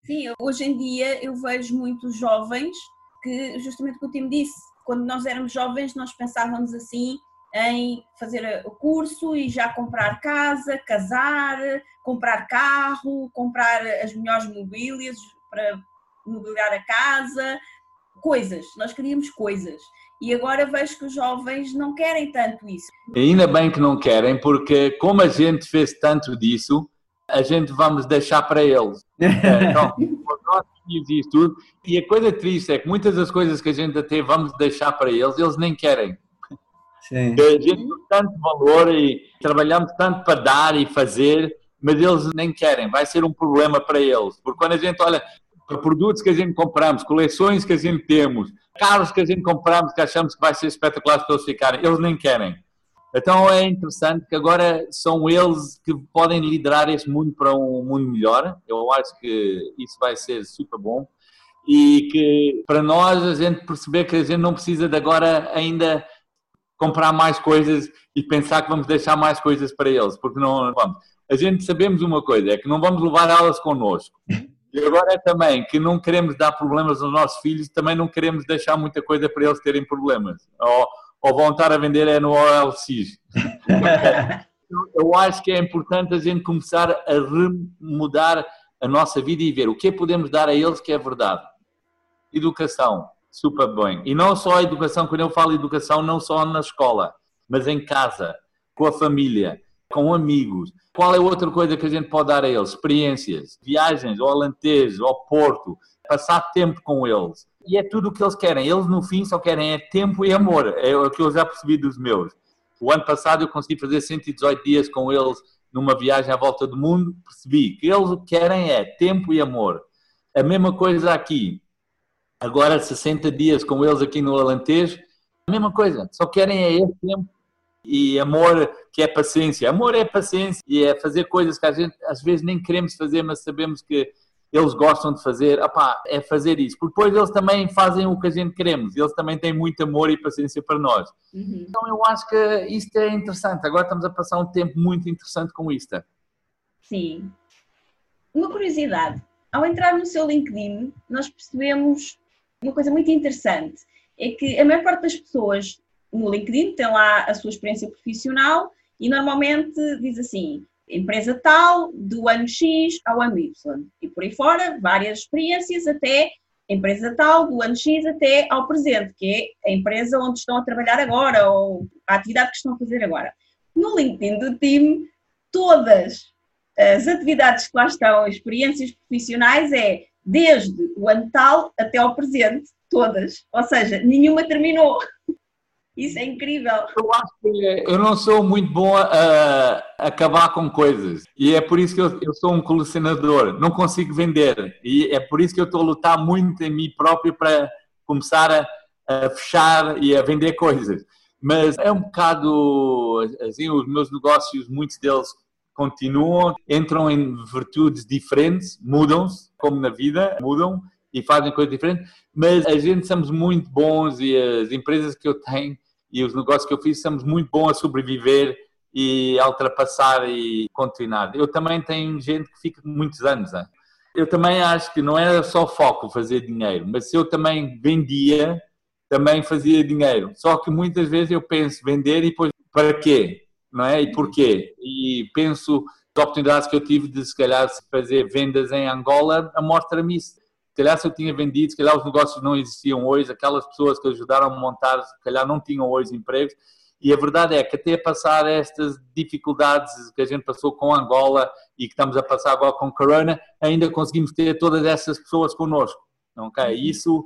Sim, hoje em dia eu vejo muitos jovens que, justamente o que o Tim disse, quando nós éramos jovens nós pensávamos assim em fazer o curso e já comprar casa, casar, comprar carro, comprar as melhores mobílias para mobiliar a casa, coisas, nós queríamos coisas. E agora vejo que os jovens não querem tanto isso. Ainda bem que não querem, porque como a gente fez tanto disso, a gente vamos deixar para eles. Então, nós tínhamos isso tudo. E a coisa triste é que muitas das coisas que a gente até vamos deixar para eles, eles nem querem. Sim. A gente tanto valor e trabalhamos tanto para dar e fazer, mas eles nem querem. Vai ser um problema para eles. Porque quando a gente olha para produtos que a gente compramos, coleções que a gente temos, carros que a gente compramos que achamos que vai ser espetacular para eles ficarem, eles nem querem. Então é interessante que agora são eles que podem liderar este mundo para um mundo melhor. Eu acho que isso vai ser super bom. E que para nós a gente perceber que a gente não precisa de agora ainda comprar mais coisas e pensar que vamos deixar mais coisas para eles, porque não vamos. A gente sabemos uma coisa, é que não vamos levar elas connosco. E agora é também que não queremos dar problemas aos nossos filhos, também não queremos deixar muita coisa para eles terem problemas. Ou, ou vão estar a vender é no OLX. Eu acho que é importante a gente começar a remudar a nossa vida e ver o que podemos dar a eles que é verdade. Educação, super bem. E não só a educação, quando eu falo educação, não só na escola, mas em casa, com a família, com amigos. Qual é outra coisa que a gente pode dar a eles? Experiências, viagens ao Alentejo, ao Porto, passar tempo com eles. E é tudo o que eles querem. Eles, no fim, só querem é tempo e amor. É o que eu já percebi dos meus. O ano passado eu consegui fazer 118 dias com eles numa viagem à volta do mundo. Percebi que eles o que querem é tempo e amor. A mesma coisa aqui. Agora 60 dias com eles aqui no Alentejo. A mesma coisa. Só querem é esse tempo e amor que é paciência. Amor é paciência e é fazer coisas que a gente às vezes nem queremos fazer, mas sabemos que eles gostam de fazer, opá, é fazer isso. Porque depois eles também fazem o que a gente queremos, eles também têm muito amor e paciência para nós. Uhum. Então eu acho que isto é interessante. Agora estamos a passar um tempo muito interessante com isto. Sim. Uma curiosidade: ao entrar no seu LinkedIn, nós percebemos uma coisa muito interessante. É que a maior parte das pessoas no LinkedIn tem lá a sua experiência profissional e normalmente diz assim: empresa tal, do ano X ao ano Y. E por aí fora, várias experiências até empresa tal, do ano X até ao presente, que é a empresa onde estão a trabalhar agora ou a atividade que estão a fazer agora. No LinkedIn do time, todas as atividades que lá estão, experiências profissionais, é desde o ano tal até ao presente, todas. Ou seja, nenhuma terminou. Isso é incrível. Eu acho que eu não sou muito bom a, acabar com coisas. E é por isso que eu, eu, sou um colecionador. Não consigo vender. E é por isso que eu estou a lutar muito em mim próprio para começar a, a fechar e a vender coisas. Mas é um bocado assim, os meus negócios, muitos deles continuam, entram em virtudes diferentes, mudam-se, como na vida, mudam e fazem coisas diferentes, mas a gente somos muito bons e as empresas que eu tenho e os negócios que eu fiz, somos muito bons a sobreviver e a ultrapassar e continuar. Eu também tenho gente que fica muitos anos. Hein? Eu também acho que não era só foco fazer dinheiro, mas se eu também vendia, também fazia dinheiro. Só que muitas vezes eu penso vender e depois para quê? Não é? E porquê? E penso as oportunidades que eu tive de se calhar fazer vendas em Angola, a mostra-me isso se calhar se eu tinha vendido, se calhar os negócios não existiam hoje, aquelas pessoas que ajudaram a montar, se calhar não tinham hoje empregos. E a verdade é que até passar estas dificuldades que a gente passou com Angola e que estamos a passar agora com Corona, ainda conseguimos ter todas essas pessoas connosco. Ok? Uhum. Isso,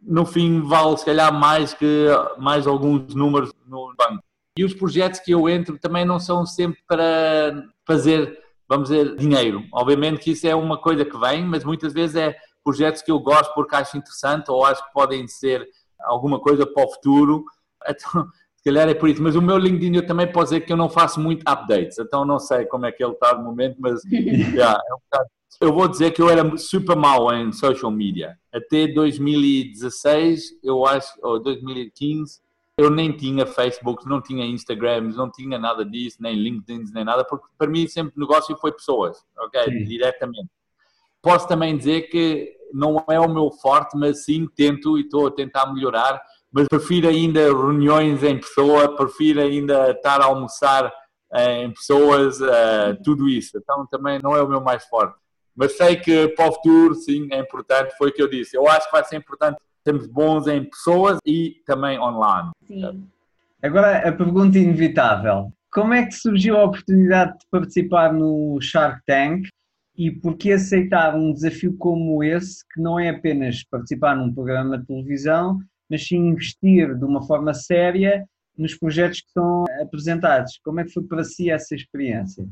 no fim, vale se calhar mais que mais alguns números no banco. E os projetos que eu entro também não são sempre para fazer, vamos dizer, dinheiro. Obviamente que isso é uma coisa que vem, mas muitas vezes é projetos que eu gosto porque acho interessante ou acho que podem ser alguma coisa para o futuro. Então, se calhar é por isso. Mas o meu LinkedIn eu também posso dizer que eu não faço muito updates, então não sei como é que ele está no momento, mas yeah, é um bocado... eu vou dizer que eu era super mau em social media. Até 2016, eu acho, ou 2015, eu nem tinha Facebook, não tinha Instagrams, não tinha nada disso, nem LinkedIn, nem nada, porque para mim sempre negócio foi pessoas, ok? Sim. Diretamente. Posso também dizer que não é o meu forte, mas sim tento e estou a tentar melhorar. Mas prefiro ainda reuniões em pessoa, prefiro ainda estar a almoçar eh, em pessoas, uh, tudo isso. Então também não é o meu mais forte. Mas sei que para o futuro, sim, é importante. Foi o que eu disse. Eu acho que vai ser importante temos bons em pessoas e também online. Sim. Agora a pergunta inevitável: como é que surgiu a oportunidade de participar no Shark Tank e por que aceitar um desafio como esse, que não é apenas participar num programa de televisão, mas sim investir de uma forma séria nos projetos que são apresentados? Como é que foi para si essa experiência?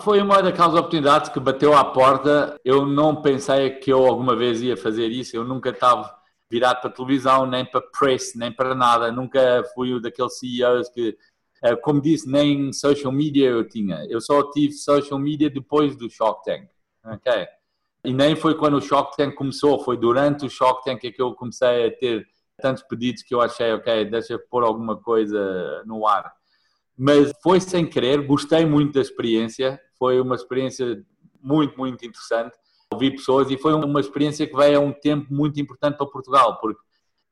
Foi uma daquelas oportunidades que bateu à porta. Eu não pensei que eu alguma vez ia fazer isso. Eu nunca estava virado para televisão, nem para press, nem para nada. Nunca fui daqueles CEOs que, eh, como disse, nem social media eu tinha. Eu só tive social media depois do Shock Tank. Ok? E nem foi quando o Shock Tank começou, foi durante o Shock Tank que eu comecei a ter tantos pedidos que eu achei, ok, deixa pôr alguma coisa no ar mas foi sem querer, gostei muito da experiência, foi uma experiência muito, muito interessante. Ouvi pessoas e foi uma experiência que veio a um tempo muito importante para Portugal, porque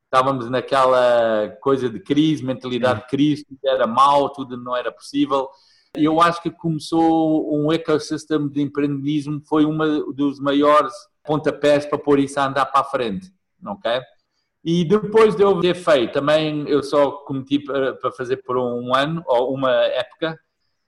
estávamos naquela coisa de crise, mentalidade de crise, tudo era mau, tudo não era possível. Eu acho que começou um ecossistema de empreendedorismo, foi um dos maiores pontapés para pôr isso a andar para a frente, ok? E depois de eu ter feito, também eu só cometi para, fazer por um ano ou uma época,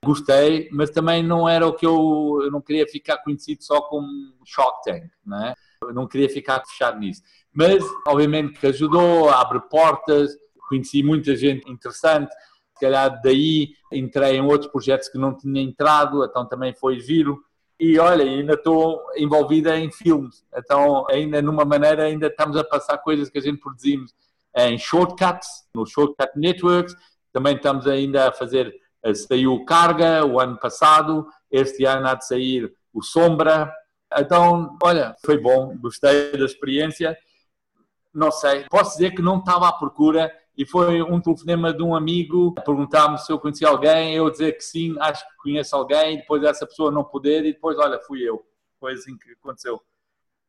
gostei, mas também não era o que eu, eu não queria ficar conhecido só como Shock Tank, não é? Eu não queria ficar fechado nisso. Mas, obviamente, que ajudou, abre portas, conheci muita gente interessante, se calhar daí entrei em outros projetos que não tinha entrado, então também foi giro e olha, ainda estou envolvida em filmes, então ainda numa maneira ainda estamos a passar coisas que a gente produzimos em shortcuts, no Shortcut Networks, também estamos ainda a fazer, saiu Carga o ano passado, este ano há de sair o Sombra, então olha, foi bom, gostei da experiência, não sei, posso dizer que não estava à procura e foi um telefonema de um amigo perguntar-me se eu conhecia alguém, eu dizer que sim, acho que conheço alguém, depois essa pessoa não poder, e depois, olha, fui eu. Foi assim que aconteceu.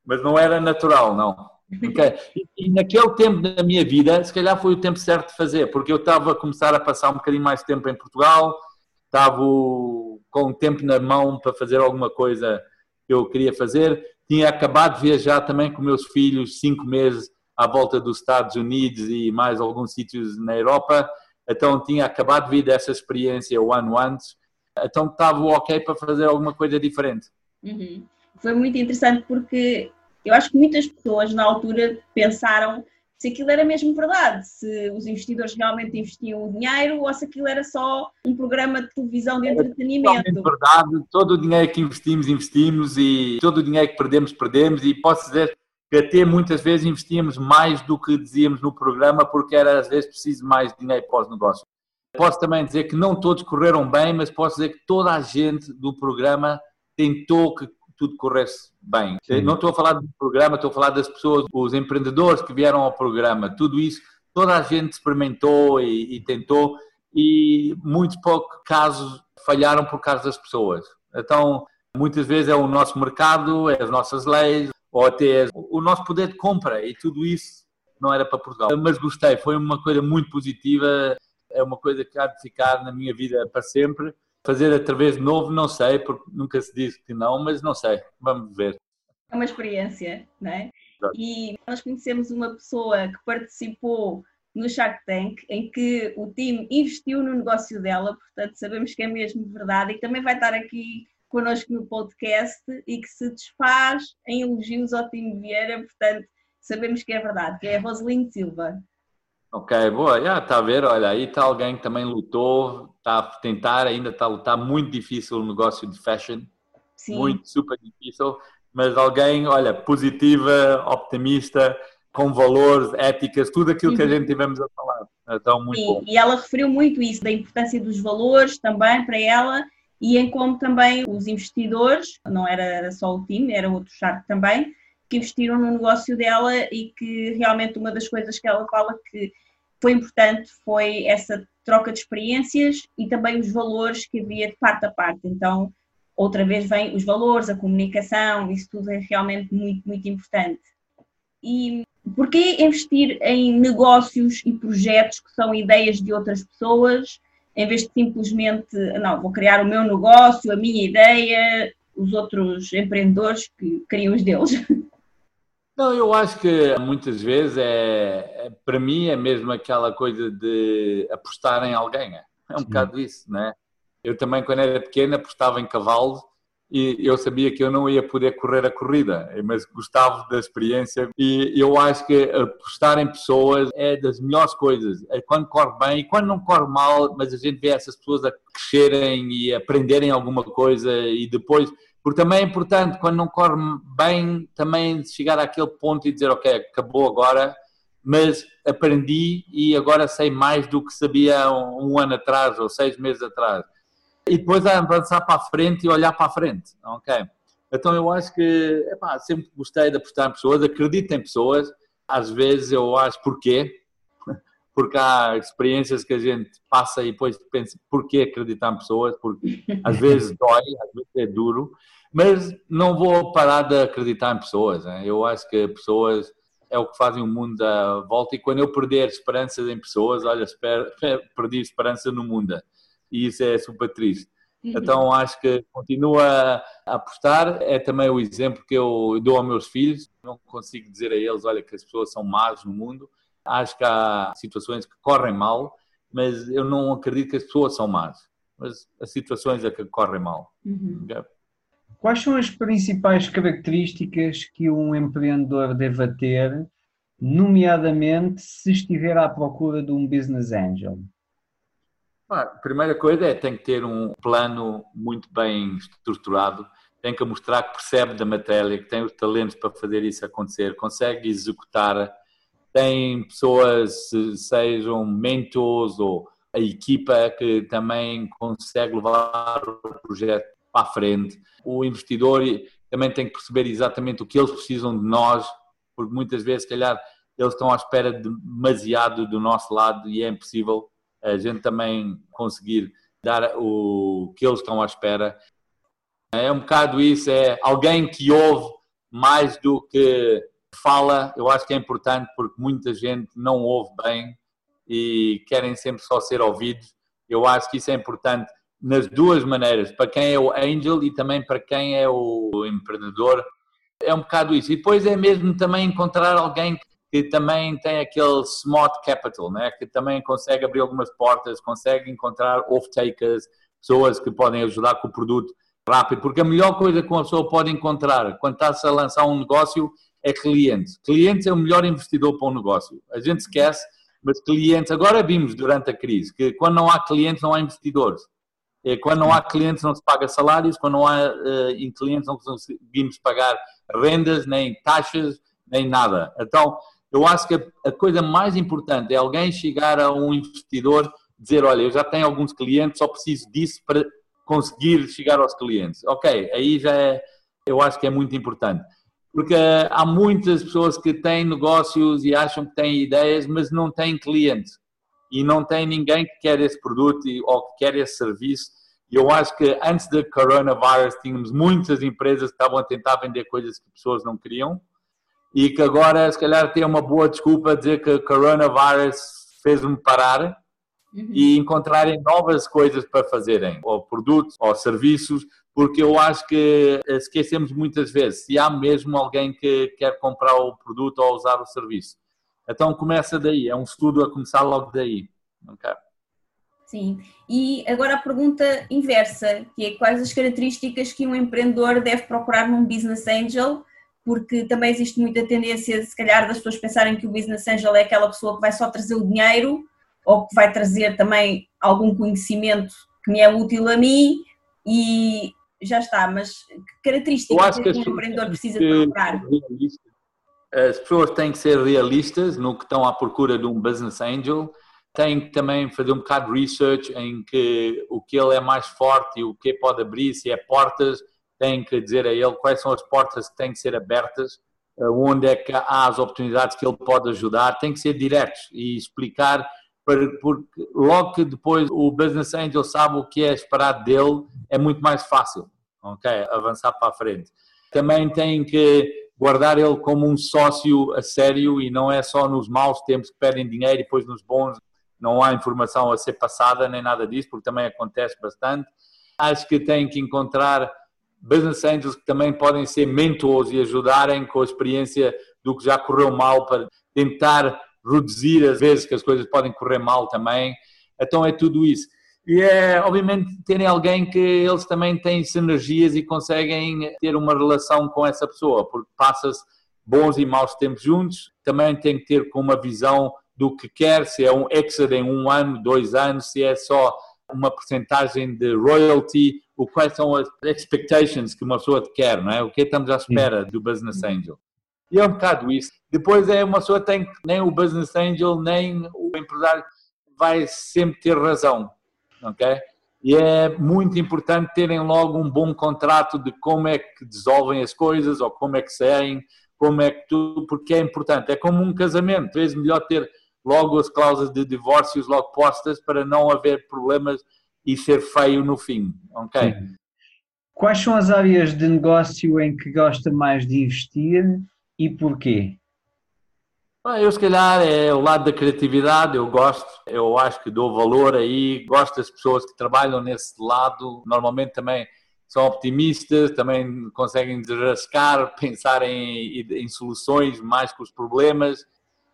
Mas não era natural, não. Okay. E, e naquele tempo da minha vida, se calhar foi o tempo certo de fazer, porque eu estava a começar a passar um bocadinho mais tempo em Portugal, estava com o tempo na mão para fazer alguma coisa que eu queria fazer, tinha acabado de viajar também com meus filhos cinco meses à volta dos Estados Unidos e mais alguns sítios na Europa. Então tinha acabado de vir dessa experiência o ano antes, então estava ok para fazer alguma coisa diferente. Uhum. Foi muito interessante porque eu acho que muitas pessoas na altura pensaram se aquilo era mesmo verdade, se os investidores realmente investiam o dinheiro ou se aquilo era só um programa de televisão de entretenimento. É verdade, todo o dinheiro que investimos, investimos e todo o dinheiro que perdemos, perdemos e posso dizer que até muitas vezes investíamos mais do que dizíamos no programa, porque era às vezes preciso mais dinheiro para os negócios. Posso também dizer que não todos correram bem, mas posso dizer que toda a gente do programa tentou que tudo corresse bem. Sim. Não estou a falar do programa, estou a falar das pessoas, os empreendedores que vieram ao programa, tudo isso, toda a gente experimentou e, e tentou, e muitos poucos casos falharam por causa das pessoas. Então, muitas vezes é o nosso mercado, é as nossas leis, ou até o nosso poder de compra e tudo isso não era para Portugal. Mas gostei, foi uma coisa muito positiva, é uma coisa que há de ficar na minha vida para sempre. Fazer através de novo, não sei, porque nunca se diz que não, mas não sei, vamos ver. É uma experiência, não é? E nós conhecemos uma pessoa que participou no Shark Tank, em que o time investiu no negócio dela, portanto sabemos que é mesmo verdade e também vai estar aqui connosco no podcast e que se desfaz em elogios ao time Vieira, portanto, sabemos que é verdade, que é a Roseline Silva. Ok, boa, já está a ver, olha, aí está alguém que também lutou, está a tentar, ainda está a lutar, muito difícil o negócio de fashion, Sim. muito, super difícil, mas alguém, olha, positiva, optimista, com valores, éticas, tudo aquilo que a uhum. gente tivemos a falar. Então, muito Sim, bom. E ela referiu muito isso, da importância dos valores também para ela e em como também os investidores, não era só o time, era outro Shark também, que investiram no negócio dela e que realmente uma das coisas que ela fala que foi importante foi essa troca de experiências e também os valores que havia de parte a parte. Então, outra vez vem os valores, a comunicação, isso tudo é realmente muito, muito importante. E porquê investir em negócios e projetos que são ideias de outras pessoas em vez de simplesmente, não, vou criar o meu negócio, a minha ideia, os outros empreendedores que criam os deles. Não, eu acho que muitas vezes é, é para mim é mesmo aquela coisa de apostar em alguém. É, é um Sim. bocado isso, né? Eu também, quando era pequeno, apostava em cavalos e eu sabia que eu não ia poder correr a corrida, mas gostava da experiência e eu acho que apostar em pessoas é das melhores coisas. É quando corre bem e quando não corre mal, mas a gente vê essas pessoas a crescerem e aprenderem alguma coisa e depois porque também é importante, quando não corre bem, também chegar àquele ponto e dizer, ok, acabou agora, mas aprendi e agora sei mais do que sabia um, um ano atrás ou seis meses atrás e depois avançar para a frente e olhar para a frente, ok? Então eu acho que, epá, sempre gostei de apostar em pessoas, acredito em pessoas, às vezes eu acho porquê, porque há experiências que a gente passa e depois pensa porquê acreditar em pessoas, porque às vezes dói, às vezes é duro, mas não vou parar de acreditar em pessoas, né? eu acho que pessoas é o que fazem o mundo à volta e quando eu perder esperanças em pessoas, olha, perdi esperança no mundo e isso é super triste. Uhum. Então acho que continua a apostar. É também o exemplo que eu dou aos meus filhos. Não consigo dizer a eles, olha, que as pessoas são más no mundo. Acho que há situações que correm mal, mas eu não acredito que as pessoas são más. Mas as situações é que correm mal. Uhum. Quais são as principais características que um empreendedor deve ter, nomeadamente se estiver à procura de um business angel? A primeira coisa é tem que ter um plano muito bem estruturado, tem que mostrar que percebe da matéria, que tem os talentos para fazer isso acontecer, consegue executar, tem pessoas, sejam mentors ou a equipa que também consegue levar o projeto para a frente. O investidor também tem que perceber exatamente o que eles precisam de nós, porque muitas vezes, se calhar, eles estão à espera de demasiado do nosso lado e é impossível a gente também conseguir dar o que eles estão à espera. É um bocado isso, é alguém que ouve mais do que fala, eu acho que é importante porque muita gente não ouve bem e querem sempre só ser ouvidos. Eu acho que isso é importante nas duas maneiras, para quem é o angel e também para quem é o empreendedor. É um bocado isso. E depois é mesmo também encontrar alguém que também tem aquele smart capital, né? que também consegue abrir algumas portas, consegue encontrar off-takers, pessoas que podem ajudar com o produto rápido, porque a melhor coisa que uma pessoa pode encontrar quando está-se a lançar um negócio é clientes. Clientes é o melhor investidor para um negócio. A gente esquece, mas clientes, agora vimos durante a crise que quando não há clientes não há investidores. E quando não há clientes não se paga salários, quando não há uh, clientes não conseguimos pagar rendas, nem taxas, nem nada. Então, eu acho que a coisa mais importante é alguém chegar a um investidor dizer, olha, eu já tenho alguns clientes, só preciso disso para conseguir chegar aos clientes. Ok, aí já é, eu acho que é muito importante. Porque há muitas pessoas que têm negócios e acham que têm ideias, mas não têm clientes. E não tem ninguém que quer esse produto ou que quer esse serviço. E eu acho que antes do coronavírus tínhamos muitas empresas que estavam a tentar vender coisas que pessoas não queriam e que agora se calhar tem uma boa desculpa a dizer que o coronavirus fez-me parar uhum. e encontrarem novas coisas para fazerem, ou produtos, ou serviços, porque eu acho que esquecemos muitas vezes se há mesmo alguém que quer comprar o produto ou usar o serviço. Então começa daí, é um estudo a começar logo daí. Okay? Sim, e agora a pergunta inversa, que é quais as características que um empreendedor deve procurar num business angel porque também existe muita tendência, se calhar, das pessoas pensarem que o business angel é aquela pessoa que vai só trazer o dinheiro ou que vai trazer também algum conhecimento que me é útil a mim e já está, mas que características que, que um empreendedor precisa de procurar? As pessoas têm que ser realistas no que estão à procura de um business angel, têm que também fazer um bocado de research em que o que ele é mais forte e o que pode abrir, se é portas, têm que dizer a ele quais são as portas que têm que ser abertas, eh, onde é que há as oportunidades que ele pode ajudar, tem que ser diretos e explicar, porque logo que depois o Business Angel sabe o que é esperado dele, é muito mais fácil, ok? Avançar para a frente. Também tem que guardar ele como um sócio a sério e não é só nos maus tempos que pedem dinheiro e depois nos bons não há informação a ser passada nem nada disso, porque também acontece bastante. Acho que tem que encontrar business angels que também podem ser mentors e ajudarem com a experiência, do que já correu mal para tentar reduzir as vezes que as coisas podem correr mal também. Então é tudo isso. E é, obviamente, terem alguém que eles também têm sinergias e conseguem ter uma relação com essa pessoa, porque passa-se bons e maus tempos juntos, também tem que ter com uma visão do que quer, se é um exit em um ano, dois anos, se é só uma porcentagem de royalty, o quais são as expectations que uma pessoa quer, não é? O que estamos à espera do business angel. E é um bocado isso. Depois é uma pessoa tem que nem o business angel nem o empresário vai sempre ter razão, ok? E é muito importante terem logo um bom contrato de como é que dissolvem as coisas ou como é que saem, como é que tu, porque é importante. É como um casamento, às vezes melhor ter logo as cláusulas de divórcios logo postas para não haver problemas e ser feio no fim, ok? Sim. Quais são as áreas de negócio em que gosta mais de investir e porquê? Eu, se calhar, é o lado da criatividade, eu gosto, eu acho que dou valor aí, gosto das pessoas que trabalham nesse lado, normalmente também são optimistas, também conseguem desrascar, pensar em, em soluções mais que os problemas.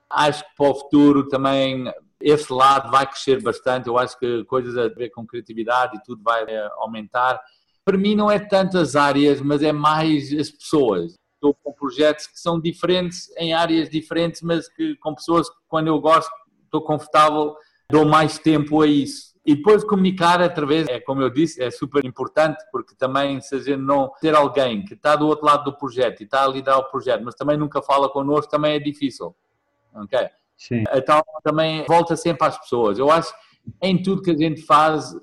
Acho que para o futuro também esse lado vai crescer bastante, eu acho que coisas a ver com criatividade e tudo vai eh, aumentar. Para mim não é tantas áreas, mas é mais as pessoas estou com projetos que são diferentes em áreas diferentes, mas que com pessoas que quando eu gosto, estou confortável, dou mais tempo a isso. E depois comunicar através, é como eu disse, é super importante, porque também se a gente não ter alguém que está do outro lado do projeto e está a liderar o projeto, mas também nunca fala connosco, também é difícil. Ok? Sim. Então também volta sempre às pessoas. Eu acho em tudo que a gente faz,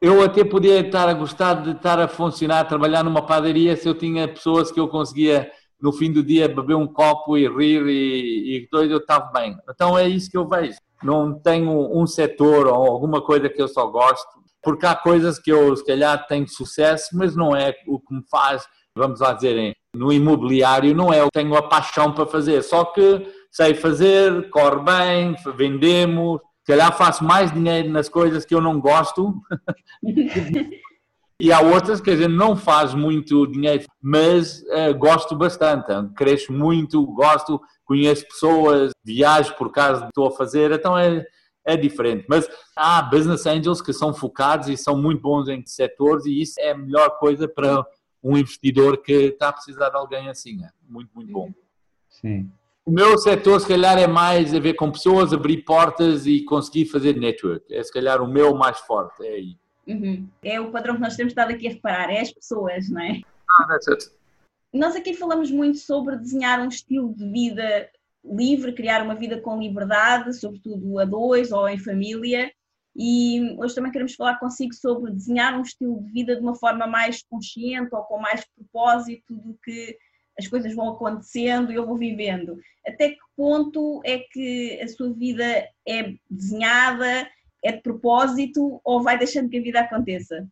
eu até podia estar a gostar de estar a funcionar, a trabalhar numa padaria se eu tinha pessoas que eu conseguia no fim do dia beber um copo e rir e, e doido eu estava bem. Então é isso que eu vejo. Não tenho um setor ou alguma coisa que eu só gosto, porque há coisas que eu se calhar tenho sucesso, mas não é o que me faz, vamos lá dizer, no imobiliário não é, eu tenho a paixão para fazer, só que sei fazer, corre bem, vendemos, se calhar faço mais dinheiro nas coisas que eu não gosto E há outras que a gente não faz muito dinheiro, mas uh, gosto bastante, cresço muito, gosto, conheço pessoas, viajo por causa estou a fazer, então é, é diferente. Mas há business angels que são focados e são muito bons em setores e isso é a melhor coisa para um investidor que está a precisar de alguém assim. É muito, muito bom. Sim. O meu setor, se calhar, é mais a ver com pessoas, abrir portas e conseguir fazer network. É, se calhar, o meu mais forte. É aí. Uhum. É o padrão que nós temos estado aqui a reparar, é as pessoas, não é? Ah, that's it. Nós aqui falamos muito sobre desenhar um estilo de vida livre, criar uma vida com liberdade, sobretudo a dois ou em família. E hoje também queremos falar consigo sobre desenhar um estilo de vida de uma forma mais consciente ou com mais propósito do que as coisas vão acontecendo e eu vou vivendo. Até que ponto é que a sua vida é desenhada é de propósito ou vai deixando que a vida aconteça?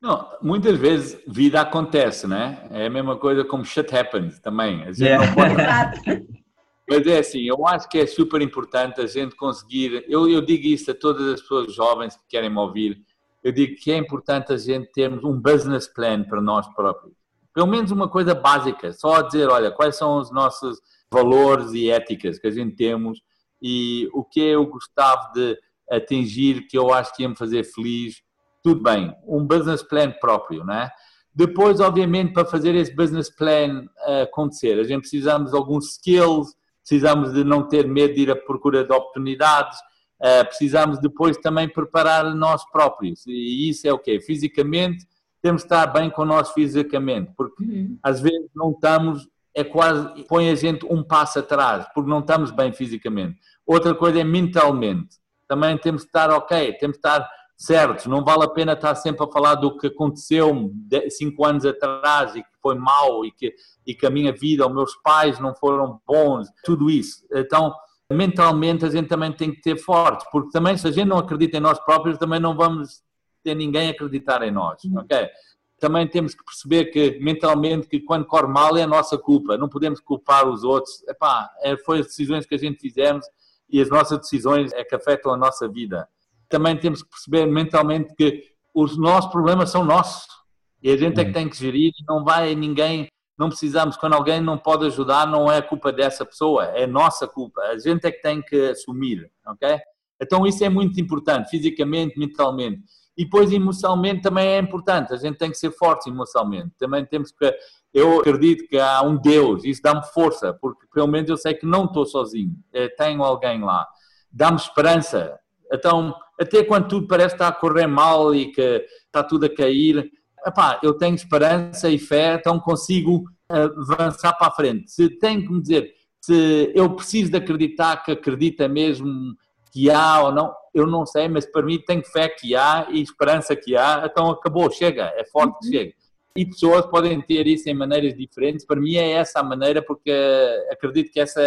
Não, muitas vezes vida acontece, né? É a mesma coisa como shit happens também. A gente yeah. não pode... Mas é assim, eu acho que é super importante a gente conseguir. Eu, eu digo isso a todas as pessoas jovens que querem me ouvir. Eu digo que é importante a gente termos um business plan para nós próprios. Pelo menos uma coisa básica, só dizer, olha, quais são os nossos valores e éticas que a gente temos e o que eu gostava de atingir, que eu acho que ia me fazer feliz, tudo bem, um business plan próprio, né? Depois, obviamente, para fazer esse business plan uh, acontecer, a gente precisamos de alguns skills, precisamos de não ter medo de ir à procura de oportunidades, uh, precisamos depois também preparar nós próprios. E isso é o quê? Fisicamente, temos de estar bem com nós fisicamente, porque uhum. às vezes não estamos, é quase, põe a gente um passo atrás, porque não estamos bem fisicamente. Outra coisa é mentalmente também temos de estar ok, temos de estar certos. Não vale a pena estar sempre a falar do que aconteceu cinco anos atrás e que foi mau e que, e que a minha vida, os meus pais não foram bons, tudo isso. Então, mentalmente a gente também tem que ter forte, porque também se a gente não acredita em nós próprios, também não vamos ter ninguém acreditar em nós, uhum. ok? Também temos que perceber que mentalmente que quando corre mal é a nossa culpa, não podemos culpar os outros. Epá, é, foi as decisões que a gente fizemos e as nossas decisões é que afetam a nossa vida. Também temos que perceber mentalmente que os nossos problemas são nossos e a gente é que tem que gerir e não vai ninguém não precisamos, quando alguém não pode ajudar, não é culpa dessa pessoa, é nossa culpa. A gente é que tem que assumir, ok? Então isso é muito importante, fisicamente, mentalmente. E depois emocionalmente também é importante, a gente tem que ser forte emocionalmente. Também temos que, eu acredito que há um Deus, isso dá-me força, porque pelo menos eu sei que não estou sozinho, é, tenho alguém lá. Dá-me esperança. Então, até quando tudo parece estar a correr mal e que está tudo a cair, epá, eu tenho esperança e fé, então consigo avançar para a frente. Se tenho que me dizer, se eu preciso de acreditar que acredita mesmo que há ou não, eu não sei, mas para mim tenho fé que há e esperança que há, então acabou, chega, é forte que uhum. chega. E pessoas podem ter isso em maneiras diferentes, para mim é essa a maneira, porque acredito que essa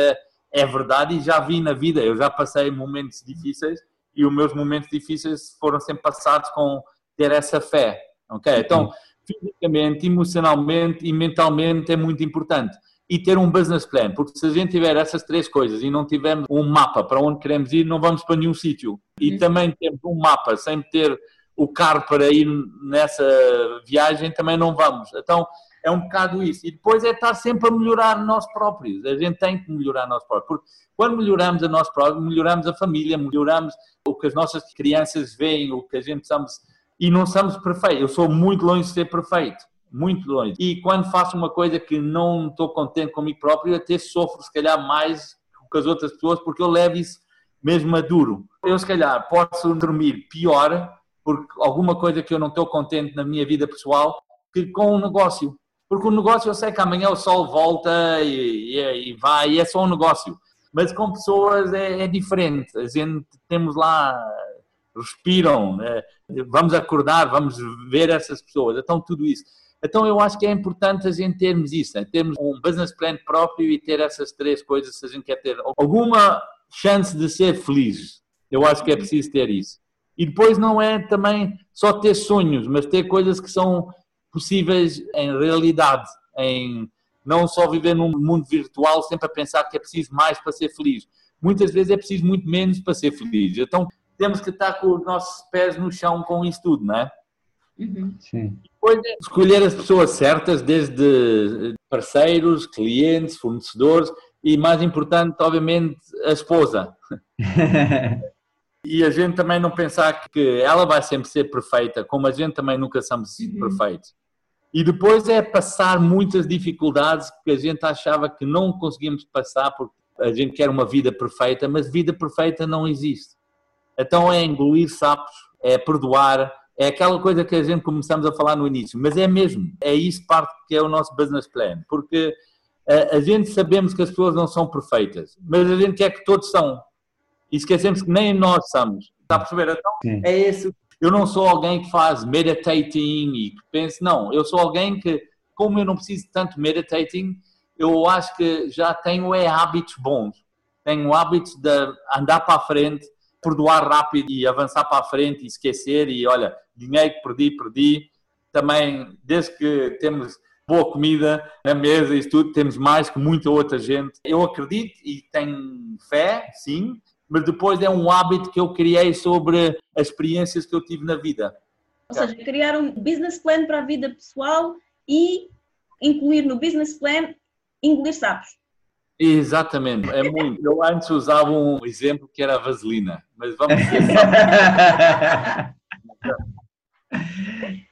é verdade e já vi na vida, eu já passei momentos difíceis e os meus momentos difíceis foram sempre passados com ter essa fé, ok? Então, fisicamente, emocionalmente e mentalmente é muito importante e ter um business plan, porque se a gente tiver essas três coisas e não tivermos um mapa para onde queremos ir, não vamos para nenhum sítio. E uhum. também temos um mapa sem ter o carro para ir nessa viagem, também não vamos. Então é um bocado isso. E depois é estar sempre a melhorar nós próprios. A gente tem que melhorar nós próprios. Porque quando melhoramos a nós próprios, melhoramos a família, melhoramos o que as nossas crianças veem, o que a gente somos. E não somos perfeitos. Eu sou muito longe de ser perfeito muito longe. E quando faço uma coisa que não estou contente comigo próprio, até sofro, se calhar, mais que as outras pessoas, porque eu levo isso mesmo a duro. Eu, se calhar, posso dormir pior porque alguma coisa que eu não estou contente na minha vida pessoal que com o negócio. Porque o negócio eu sei que amanhã o sol volta e, e, e vai, e é só um negócio. Mas com pessoas é, é diferente. A gente temos lá, respiram, né? vamos acordar, vamos ver essas pessoas. Então, tudo isso. Então eu acho que é importante a gente termos isso, né? termos um business plan próprio e ter essas três coisas se a gente quer ter alguma chance de ser feliz. Eu acho que é preciso ter isso. E depois não é também só ter sonhos, mas ter coisas que são possíveis em realidade, em não só viver num mundo virtual sempre a pensar que é preciso mais para ser feliz. Muitas vezes é preciso muito menos para ser feliz. Então temos que estar com os nossos pés no chão com isso tudo, não é? Uhum. Sim. Depois é escolher as pessoas certas, desde parceiros, clientes, fornecedores e, mais importante, obviamente, a esposa. e a gente também não pensar que ela vai sempre ser perfeita, como a gente também nunca somos uhum. perfeitos. E depois é passar muitas dificuldades que a gente achava que não conseguimos passar porque a gente quer uma vida perfeita, mas vida perfeita não existe. Então é engolir sapos, é perdoar, é aquela coisa que a gente começamos a falar no início, mas é mesmo, é isso parte que é o nosso business plan, porque a, eh, a gente sabemos que as pessoas não são perfeitas, mas a gente quer que todos são. E esquecemos que nem nós somos. Está a perceber? Então, Sim. é esse. Eu não sou alguém que faz meditating e que pense, não, eu sou alguém que, como eu não preciso tanto meditating, eu acho que já tenho é, hábitos bons. Tenho hábitos de andar para a frente, perdoar rápido e avançar para a frente e esquecer e olha, dinheiro que perdi, perdi. Também, desde que temos boa comida na mesa e tudo, temos mais que muita outra gente. Eu acredito e tenho fé, sim, mas depois é um hábito que eu criei sobre as experiências que eu tive na vida. Ou seja, criar um business plan para a vida pessoal e incluir no business plan engolir sapos. Exatamente, é muito. Eu antes usava um exemplo que era a vaselina, mas vamos ver.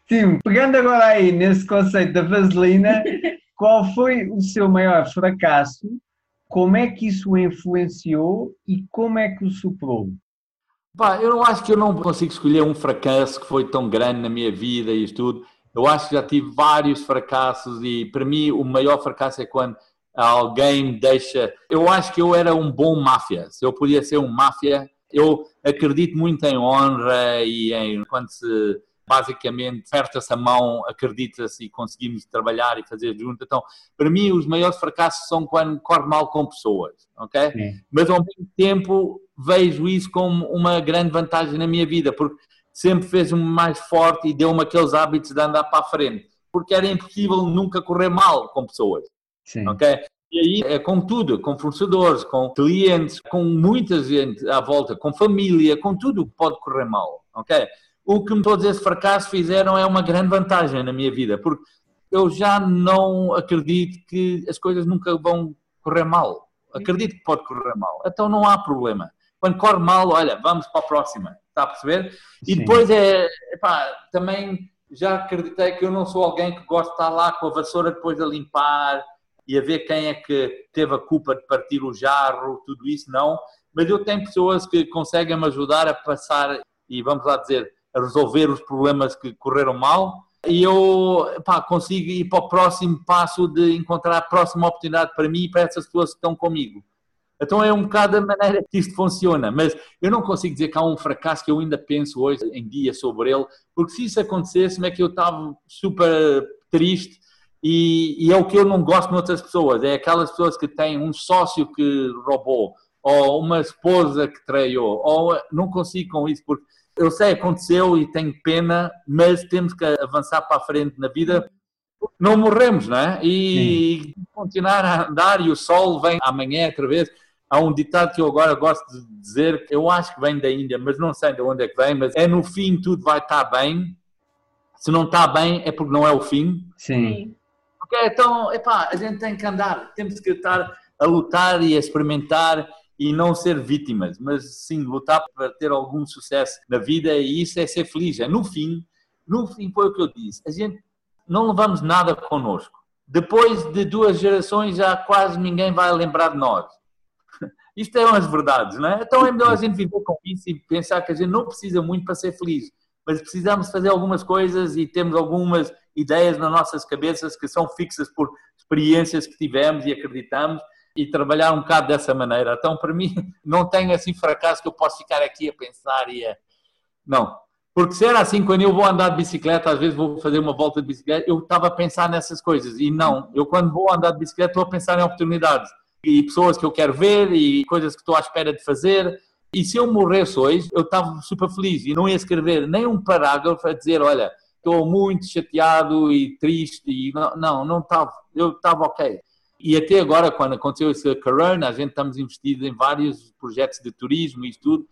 Sim, pegando agora aí nesse conceito da vaselina, qual foi o seu maior fracasso? Como é que isso o influenciou e como é que o superou? Eu acho que eu não consigo escolher um fracasso que foi tão grande na minha vida e tudo. Eu acho que já tive vários fracassos e para mim o maior fracasso é quando alguém deixa. Eu acho que eu era um bom máfia. Se eu podia ser um máfia, eu acredito muito em honra e em quando se basicamente aperta-se a mão, acredita-se e conseguimos trabalhar e fazer junto. Então, para mim, os maiores fracassos são quando corre mal com pessoas, ok? Mas ao mesmo tempo vejo isso como uma grande vantagem na minha vida, porque sempre fez-me mais forte e deu-me aqueles hábitos de andar para a frente, porque era impossível nunca correr mal com pessoas. Sim. Ok? E aí é com tudo, com fornecedores, com clientes, com muita gente à volta, com família, com tudo que pode correr mal, ok? O que todos esses fracassos fizeram é uma grande vantagem na minha vida, porque eu já não acredito que as coisas nunca vão correr mal. Acredito que pode correr mal. Então não há problema. Quando corre mal, olha, vamos para a próxima. Está a perceber? E Sim. depois é, epá, também já acreditei que eu não sou alguém que gosta de estar lá com a vassoura depois a limpar e a ver quem é que teve a culpa de partir o jarro, tudo isso, não. Mas eu tenho pessoas que conseguem me ajudar a passar e, vamos lá dizer, a resolver os problemas que correram mal e eu pá, consigo ir para o próximo passo de encontrar a próxima oportunidade para mim e para essas pessoas que estão comigo. Então é um bocado a maneira que isto funciona, mas eu não consigo dizer que há um fracasso que eu ainda penso hoje em dia sobre ele, porque se isso acontecesse, é que eu estava super triste e, e, é o que eu não gosto de outras pessoas, é aquelas pessoas que têm um sócio que roubou, ou uma esposa que traiu, ou não consigo com isso, porque eu sei, aconteceu e tenho pena, mas temos que avançar para a frente na vida. Não morremos, não é? E Sim. continuar a andar e o sol vem amanhã outra vez. Há um ditado que eu agora gosto de dizer, eu acho que vem da Índia, mas não sei de onde é que vem, mas é no fim tudo vai estar bem. Se não está bem é porque não é o fim. Sim. Okay, então, epá, a gente tem que andar, temos que estar a lutar e a experimentar e não ser vítimas, mas sim lutar para ter algum sucesso na vida e isso é ser feliz. É no fim, no fim foi o que eu disse, a gente não levamos nada connosco. Depois de duas gerações já quase ninguém vai lembrar de nós. Isto é umas verdades, não é? Então é melhor a gente viver com isso e pensar que a gente não precisa muito para ser feliz, mas precisamos fazer algumas coisas e temos algumas ideias nas nossas cabeças que são fixas por experiências que tivemos e acreditamos e trabalhar um bocado dessa maneira. Então, para mim, não tenho assim fracasso que eu possa ficar aqui a pensar e a... Não. Porque se era assim, quando eu vou andar de bicicleta, às vezes vou fazer uma volta de bicicleta, eu estava a pensar nessas coisas. E não, eu quando vou andar de bicicleta estou a pensar em oportunidades. E pessoas que eu quero ver e coisas que estou à espera de fazer. E se eu morresse hoje, eu estava super feliz e não ia escrever nem um parágrafo a dizer, olha, estou muito chateado e triste. E não, não estava. Eu estava ok. E até agora, quando aconteceu esse corona, a gente estamos investidos em vários projetos de turismo e tudo.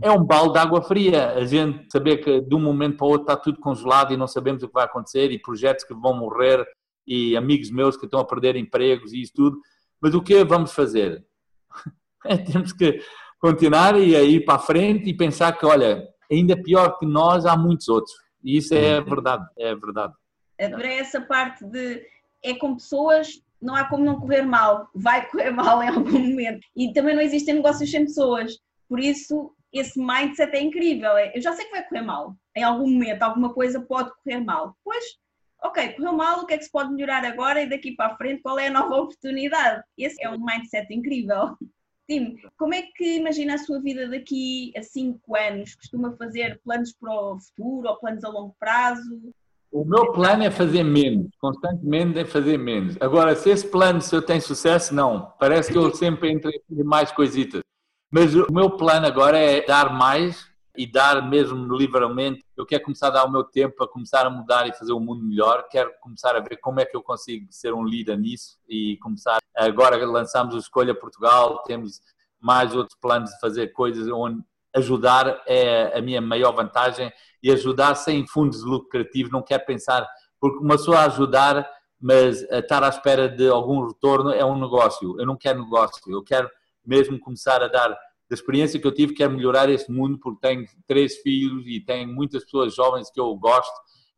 É um balde de água fria. A gente saber que de um momento para o outro está tudo congelado e não sabemos o que vai acontecer e projetos que vão morrer e amigos meus que estão a perder empregos e isso tudo. Mas o que vamos fazer? É, temos que continuar e ir para a frente e pensar que, olha, ainda pior que nós, há muitos outros. E isso é verdade, é verdade. Adorei essa parte de é com pessoas não há como não correr mal, vai correr mal em algum momento. E também não existem negócios sem pessoas. Por isso, esse mindset é incrível. É, eu já sei que vai correr mal. Em algum momento, alguma coisa pode correr mal. Pois, ok, correu mal, o que é que se pode melhorar agora e daqui para a frente, qual é a nova oportunidade? Esse é um mindset incrível. Tim, como é que imagina a sua vida daqui a 5 anos? Costuma fazer planos para o futuro ou planos a longo prazo? O meu plano é fazer menos, constantemente é fazer menos. Agora, se esse plano, se eu tenho sucesso, não. Parece que eu sempre entrei em mais coisitas. Mas o meu plano agora é dar mais e dar mesmo livremente. Eu quero começar a dar o meu tempo a começar a mudar e fazer o mundo melhor. Quero começar a ver como é que eu consigo ser um líder nisso e começar. Agora lançamos o Escolha Portugal, temos mais outros planos de fazer coisas onde ajudar é a minha maior vantagem e ajudar sem fundos lucrativos, não quero pensar, porque uma pessoa ajudar, mas estar à espera de algum retorno é um negócio. Eu não quero negócio, eu quero mesmo começar a dar da experiência que eu tive, quero melhorar este mundo porque tenho três filhos e tenho muitas pessoas jovens que eu gosto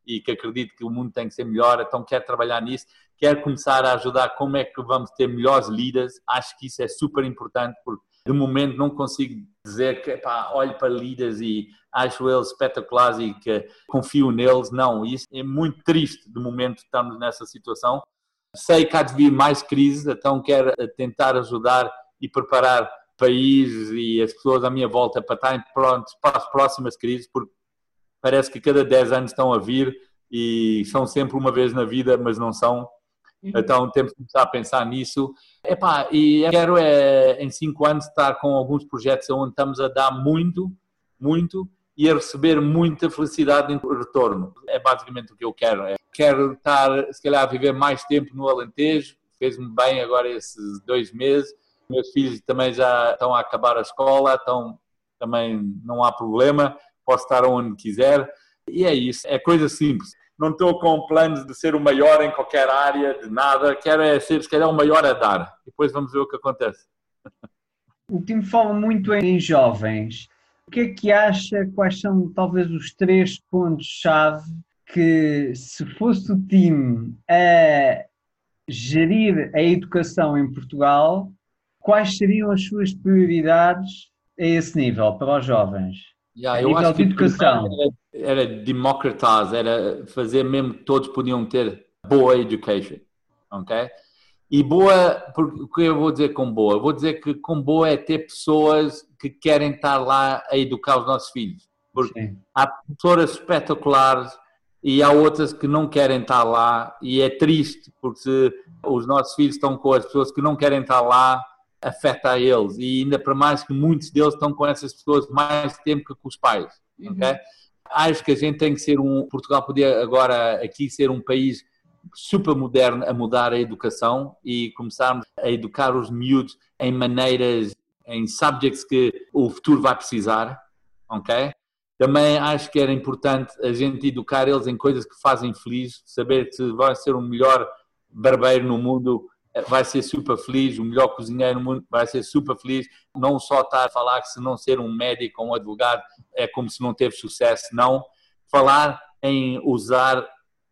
e que acredito que o mundo tem que ser melhor, então quero trabalhar nisso, quero começar a ajudar como é que vamos ter melhores líderes, acho que isso é super importante porque de momento não consigo dizer que pá, olho para líderes e acho eles espetaculares e que confio neles. Não, isso é muito triste de momento estamos nessa situação. Sei que há de vir mais crises, então quero tentar ajudar e preparar o país e as pessoas à minha volta para estarem prontos para as próximas crises, porque parece que cada 10 anos estão a vir e são sempre uma vez na vida, mas não são. Uhum. Então temos que começar a pensar nisso. Epá, e quero é, em cinco anos estar com alguns projetos onde estamos a dar muito, muito e a receber muita felicidade em retorno. É basicamente o que eu quero. É, quero estar, se calhar, a viver mais tempo no Alentejo. Fez-me bem agora esses dois meses. Meus filhos também já estão a acabar a escola, então também não há problema. Posso estar onde quiser. E é isso, é coisa simples não estou com planos de ser o maior em qualquer área, de nada. Quero é ser, se calhar, o maior a dar. Depois vamos ver o que acontece. O time fala muito em jovens. O que é que acha? Quais são talvez os três pontos-chave que, se fosse o time a gerir a educação em Portugal, quais seriam as suas prioridades a esse nível para os jovens? Yeah, eu acho de educação. Era, era democratizar, era fazer mesmo que todos podiam ter boa education, ok? E boa, o que eu vou dizer com boa? Eu vou dizer que com boa é ter pessoas que querem estar lá a educar os nossos filhos. Porque Sim. há professoras espetaculares e há outras que não querem estar lá e é triste porque os nossos filhos estão com as pessoas que não querem estar lá, afeta a eles e ainda para mais que muitos deles estão com essas pessoas mais tempo que com os pais, uhum. ok? Acho que a gente tem que ser um, Portugal podia agora aqui ser um país super moderno a mudar a educação e começarmos a educar os miúdos em maneiras, em subjects que o futuro vai precisar, ok? Também acho que era importante a gente educar eles em coisas que fazem feliz, saber que vai ser o melhor barbeiro no mundo vai ser super feliz, o melhor cozinheiro no mundo vai ser super feliz. Não só estar a falar que se não ser um médico ou um advogado é como se não teve sucesso, não. Falar em usar,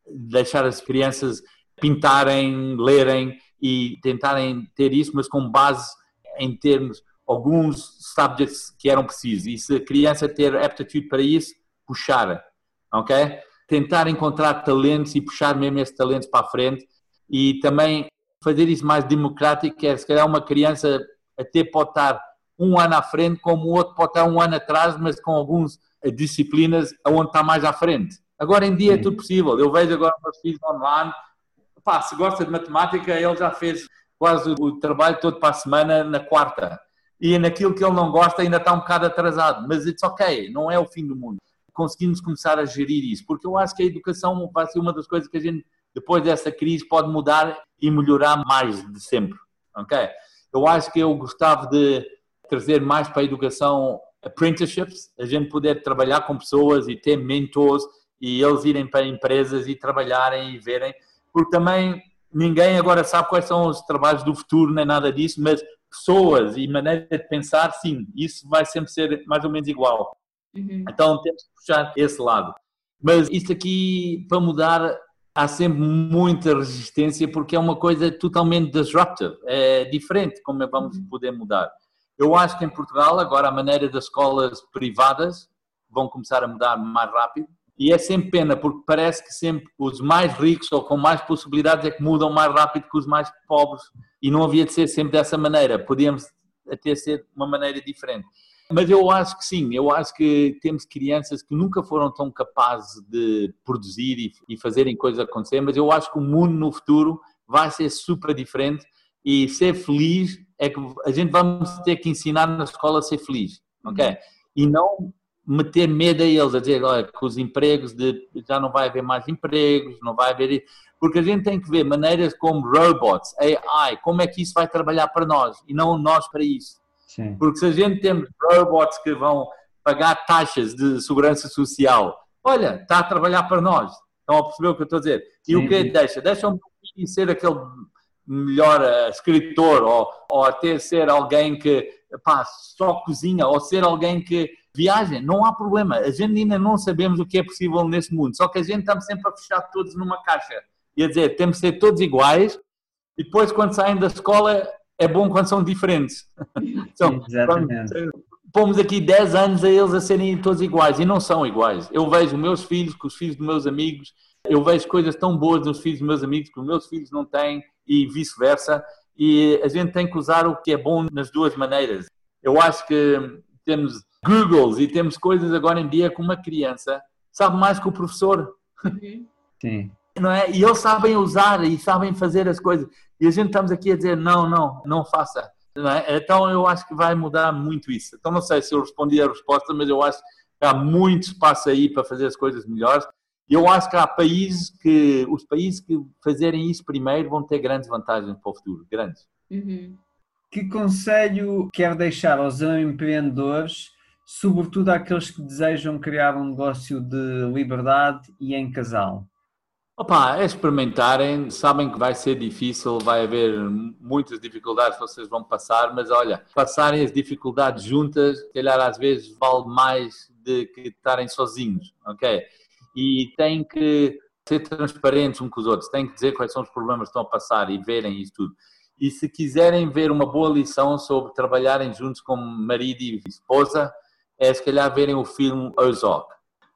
deixar as crianças pintarem, lerem e tentarem ter isso, mas com base em termos alguns subjects que eram precisos. E se a criança ter aptitude para isso, puxar, ok? Tentar encontrar talentos e puxar mesmo esses talentos para a frente e também fazer isso mais democrático, é se calhar uma criança até pode estar um ano à frente, como o outro pode estar um ano atrás, mas com algumas disciplinas onde está mais à frente. Agora em dia é tudo possível. Eu vejo agora meus filhos online, pá, se gosta de matemática, ele já fez quase o trabalho todo para a semana na quarta. E naquilo que ele não gosta ainda está um bocado atrasado. Mas it's ok, não é o fim do mundo. Conseguimos começar a gerir isso, porque eu acho que a educação vai ser uma das coisas que a gente depois dessa crise pode mudar e melhorar mais de sempre, ok? Eu acho que eu gostava de trazer mais para a educação apprenticeships, a gente poder trabalhar com pessoas e ter mentors e eles irem para empresas e trabalharem e verem, porque também ninguém agora sabe quais são os trabalhos do futuro, nem nada disso, mas pessoas e maneira de pensar, sim, isso vai sempre ser mais ou menos igual. Uhum. Então temos que puxar esse lado. Mas isso aqui, para mudar, há sempre muita resistência porque é uma coisa totalmente disruptive, é diferente como é vamos uhum. poder mudar. Eu acho que em Portugal agora a maneira das escolas privadas vão começar a mudar mais rápido e é sempre pena porque parece que sempre os mais ricos ou com mais possibilidades é que mudam mais rápido que os mais pobres e não havia de ser sempre dessa maneira, podíamos até ser uma maneira diferente. Mas eu acho que sim, eu acho que temos crianças que nunca foram tão capazes de produzir e, e fazerem coisas acontecer, mas eu acho que o mundo no futuro vai ser super diferente e ser feliz é que a gente vamos ter que ensinar na escola a ser feliz, ok? Uhum. E não meter medo a eles, a dizer, olha, que os empregos de, já não vai haver mais empregos, não vai haver porque a gente tem que ver maneiras como robots, AI, como é que isso vai trabalhar para nós e não nós para isso. Sim. Porque se a gente tem robots que vão pagar taxas de segurança social, olha, está a trabalhar para nós. Estão a perceber o que eu estou a dizer? E Sim. o que deixa? Deixa um ser aquele melhor uh, escritor ou, ou até ser alguém que pá, só cozinha ou ser alguém que viaja, não há problema. A gente ainda não sabemos o que é possível nesse mundo, só que a gente está sempre a fechar todos numa caixa e a dizer temos de ser todos iguais e depois quando saem da escola é bom quando são diferentes. então, Exatamente. Pomos aqui 10 anos a eles a serem todos iguais e não são iguais. Eu vejo meus filhos com os filhos dos meus amigos, eu vejo coisas tão boas nos filhos dos meus amigos que os meus filhos não têm e vice-versa. E a gente tem que usar o que é bom nas duas maneiras. Eu acho que temos Googles e temos coisas agora em dia que uma criança sabe mais que o professor. Uhum. Sim. Não é? E eles sabem usar e sabem fazer as coisas. E a gente estamos aqui a dizer, não, não, não faça. Não é? Então eu acho que vai mudar muito isso. Então não sei se eu respondi a resposta, mas eu acho que há muito espaço aí para fazer as coisas melhores. E eu acho que há países que, os países que fazerem isso primeiro vão ter grandes vantagens para o futuro, grandes. Uhum. Que conselho quer deixar aos empreendedores, sobretudo àqueles que desejam criar um negócio de liberdade e em casal? Opa, é experimentarem, sabem que vai ser difícil, vai haver muitas dificuldades que vocês vão passar, mas olha, passarem as dificuldades juntas, se calhar às vezes vale mais de que estarem sozinhos, ok? E têm que ser transparentes uns com os outros, têm que dizer quais são os problemas que estão a passar e verem isso tudo. E se quiserem ver uma boa lição sobre trabalharem juntos como marido e esposa, é se calhar verem o filme Ozark,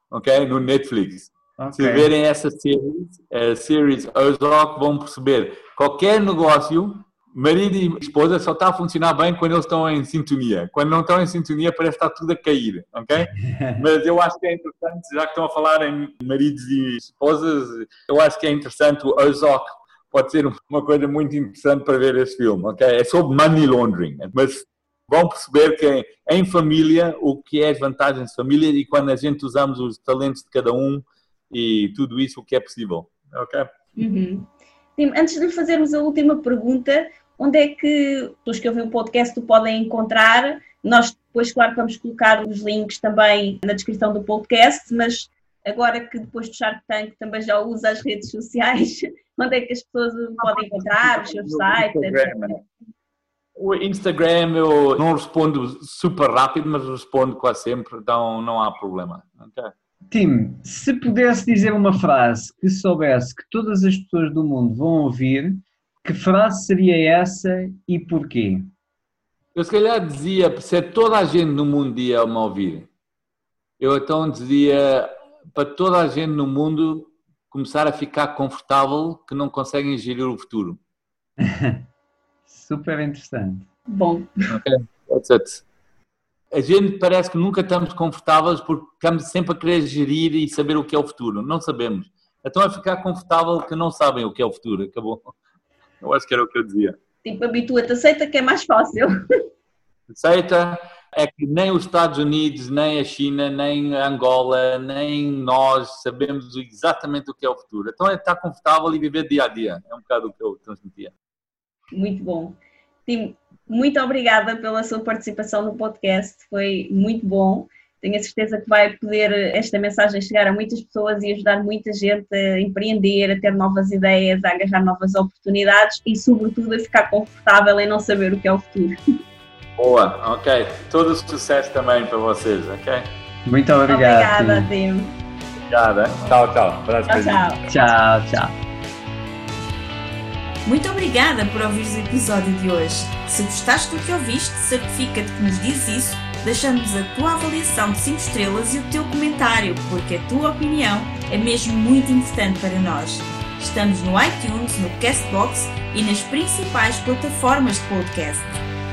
ok? No Netflix. Okay. Se verem essa series, a series Ozark, vão perceber qualquer negócio, marido e esposa, só está a funcionar bem quando eles estão em sintonia. Quando não estão em sintonia, parece que está tudo a cair, ok? Mas eu acho que é interessante, já que estão a falar em maridos e esposas, eu acho que é interessante o Ozark. Pode ser uma coisa muito interessante para ver esse filme, ok? É sobre money laundering, mas vão perceber que em família o que é as vantagens de família e quando a gente usamos os talentos de cada um e tudo isso o que é possível. Ok? Uhum. Sim, antes de fazermos a última pergunta, onde é que os que ouvem o podcast tu podem encontrar? Nós depois, claro, vamos colocar os links também na descrição do podcast, mas agora que depois do Shark Tank também já usa as redes sociais, onde é que as pessoas podem encontrar, os seus sites, etc. O Instagram eu não respondo super rápido, mas respondo quase sempre, então não há problema. Okay? Tim, se pudesse dizer uma frase que soubesse que todas as pessoas do mundo vão ouvir, que frase seria essa e porquê? Eu se calhar dizia, se toda a gente no mundo ia me ouvir, eu então dizia para toda a gente no mundo começar a ficar confortável que não conseguem gerir o futuro. Super interessante. Bom. Ok, that's it a gente parece que nunca estamos confortáveis porque estamos sempre a querer gerir e saber o que é o futuro. Não sabemos. Então é ficar confortável que não sabem o que é o futuro. Acabou. Eu acho que era o que eu dizia. Tipo, habitua-te, aceita que é mais fácil. Aceita é que nem os Estados Unidos, nem a China, nem a Angola, nem nós sabemos exatamente o que é o futuro. Então é estar confortável e viver dia a dia. É um bocado o que eu transmitia. Muito bom. Tim, muito obrigada pela sua participação no podcast, foi muito bom. Tenho a certeza que vai poder esta mensagem chegar a muitas pessoas e ajudar muita gente a empreender, a ter novas ideias, a agarrar novas oportunidades e, sobretudo, a ficar confortável em não saber o que é o futuro. Boa, ok. Todo sucesso também para vocês, ok? Muito obrigado. Obrigada, Tim. Obrigada. Tchau, tchau. Tchau, tchau. Tchau, tchau. Muito obrigada por ouvir o episódio de hoje. Se gostaste do que ouviste, certifica-te que nos diz isso, deixando-nos a tua avaliação de 5 estrelas e o teu comentário, porque a tua opinião é mesmo muito importante para nós. Estamos no iTunes, no Castbox e nas principais plataformas de podcast.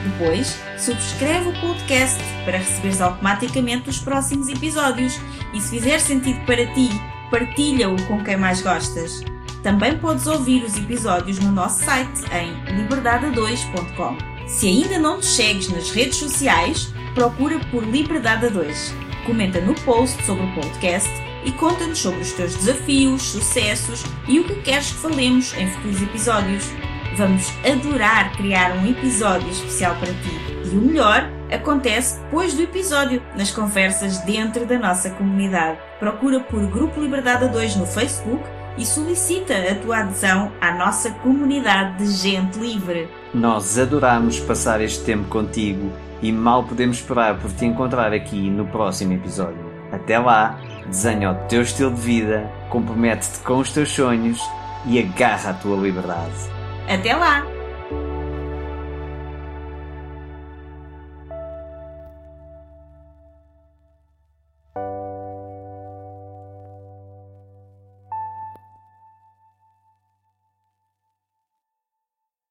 Depois, subscreve o podcast para receberes automaticamente os próximos episódios e se fizer sentido para ti, partilha-o com quem mais gostas. Também podes ouvir os episódios no nosso site em liberdade2.com. Se ainda não te segues nas redes sociais, procura por Liberdade 2. Comenta no post sobre o podcast e conta-nos sobre os teus desafios, sucessos e o que queres que falemos em futuros episódios. Vamos adorar criar um episódio especial para ti. E o melhor acontece depois do episódio, nas conversas dentro da nossa comunidade. Procura por Grupo Liberdade 2 no Facebook e solicita a tua adesão à nossa comunidade de gente livre. Nós adoramos passar este tempo contigo e mal podemos esperar por te encontrar aqui no próximo episódio. Até lá, desenha o teu estilo de vida, compromete-te com os teus sonhos e agarra a tua liberdade. Até lá!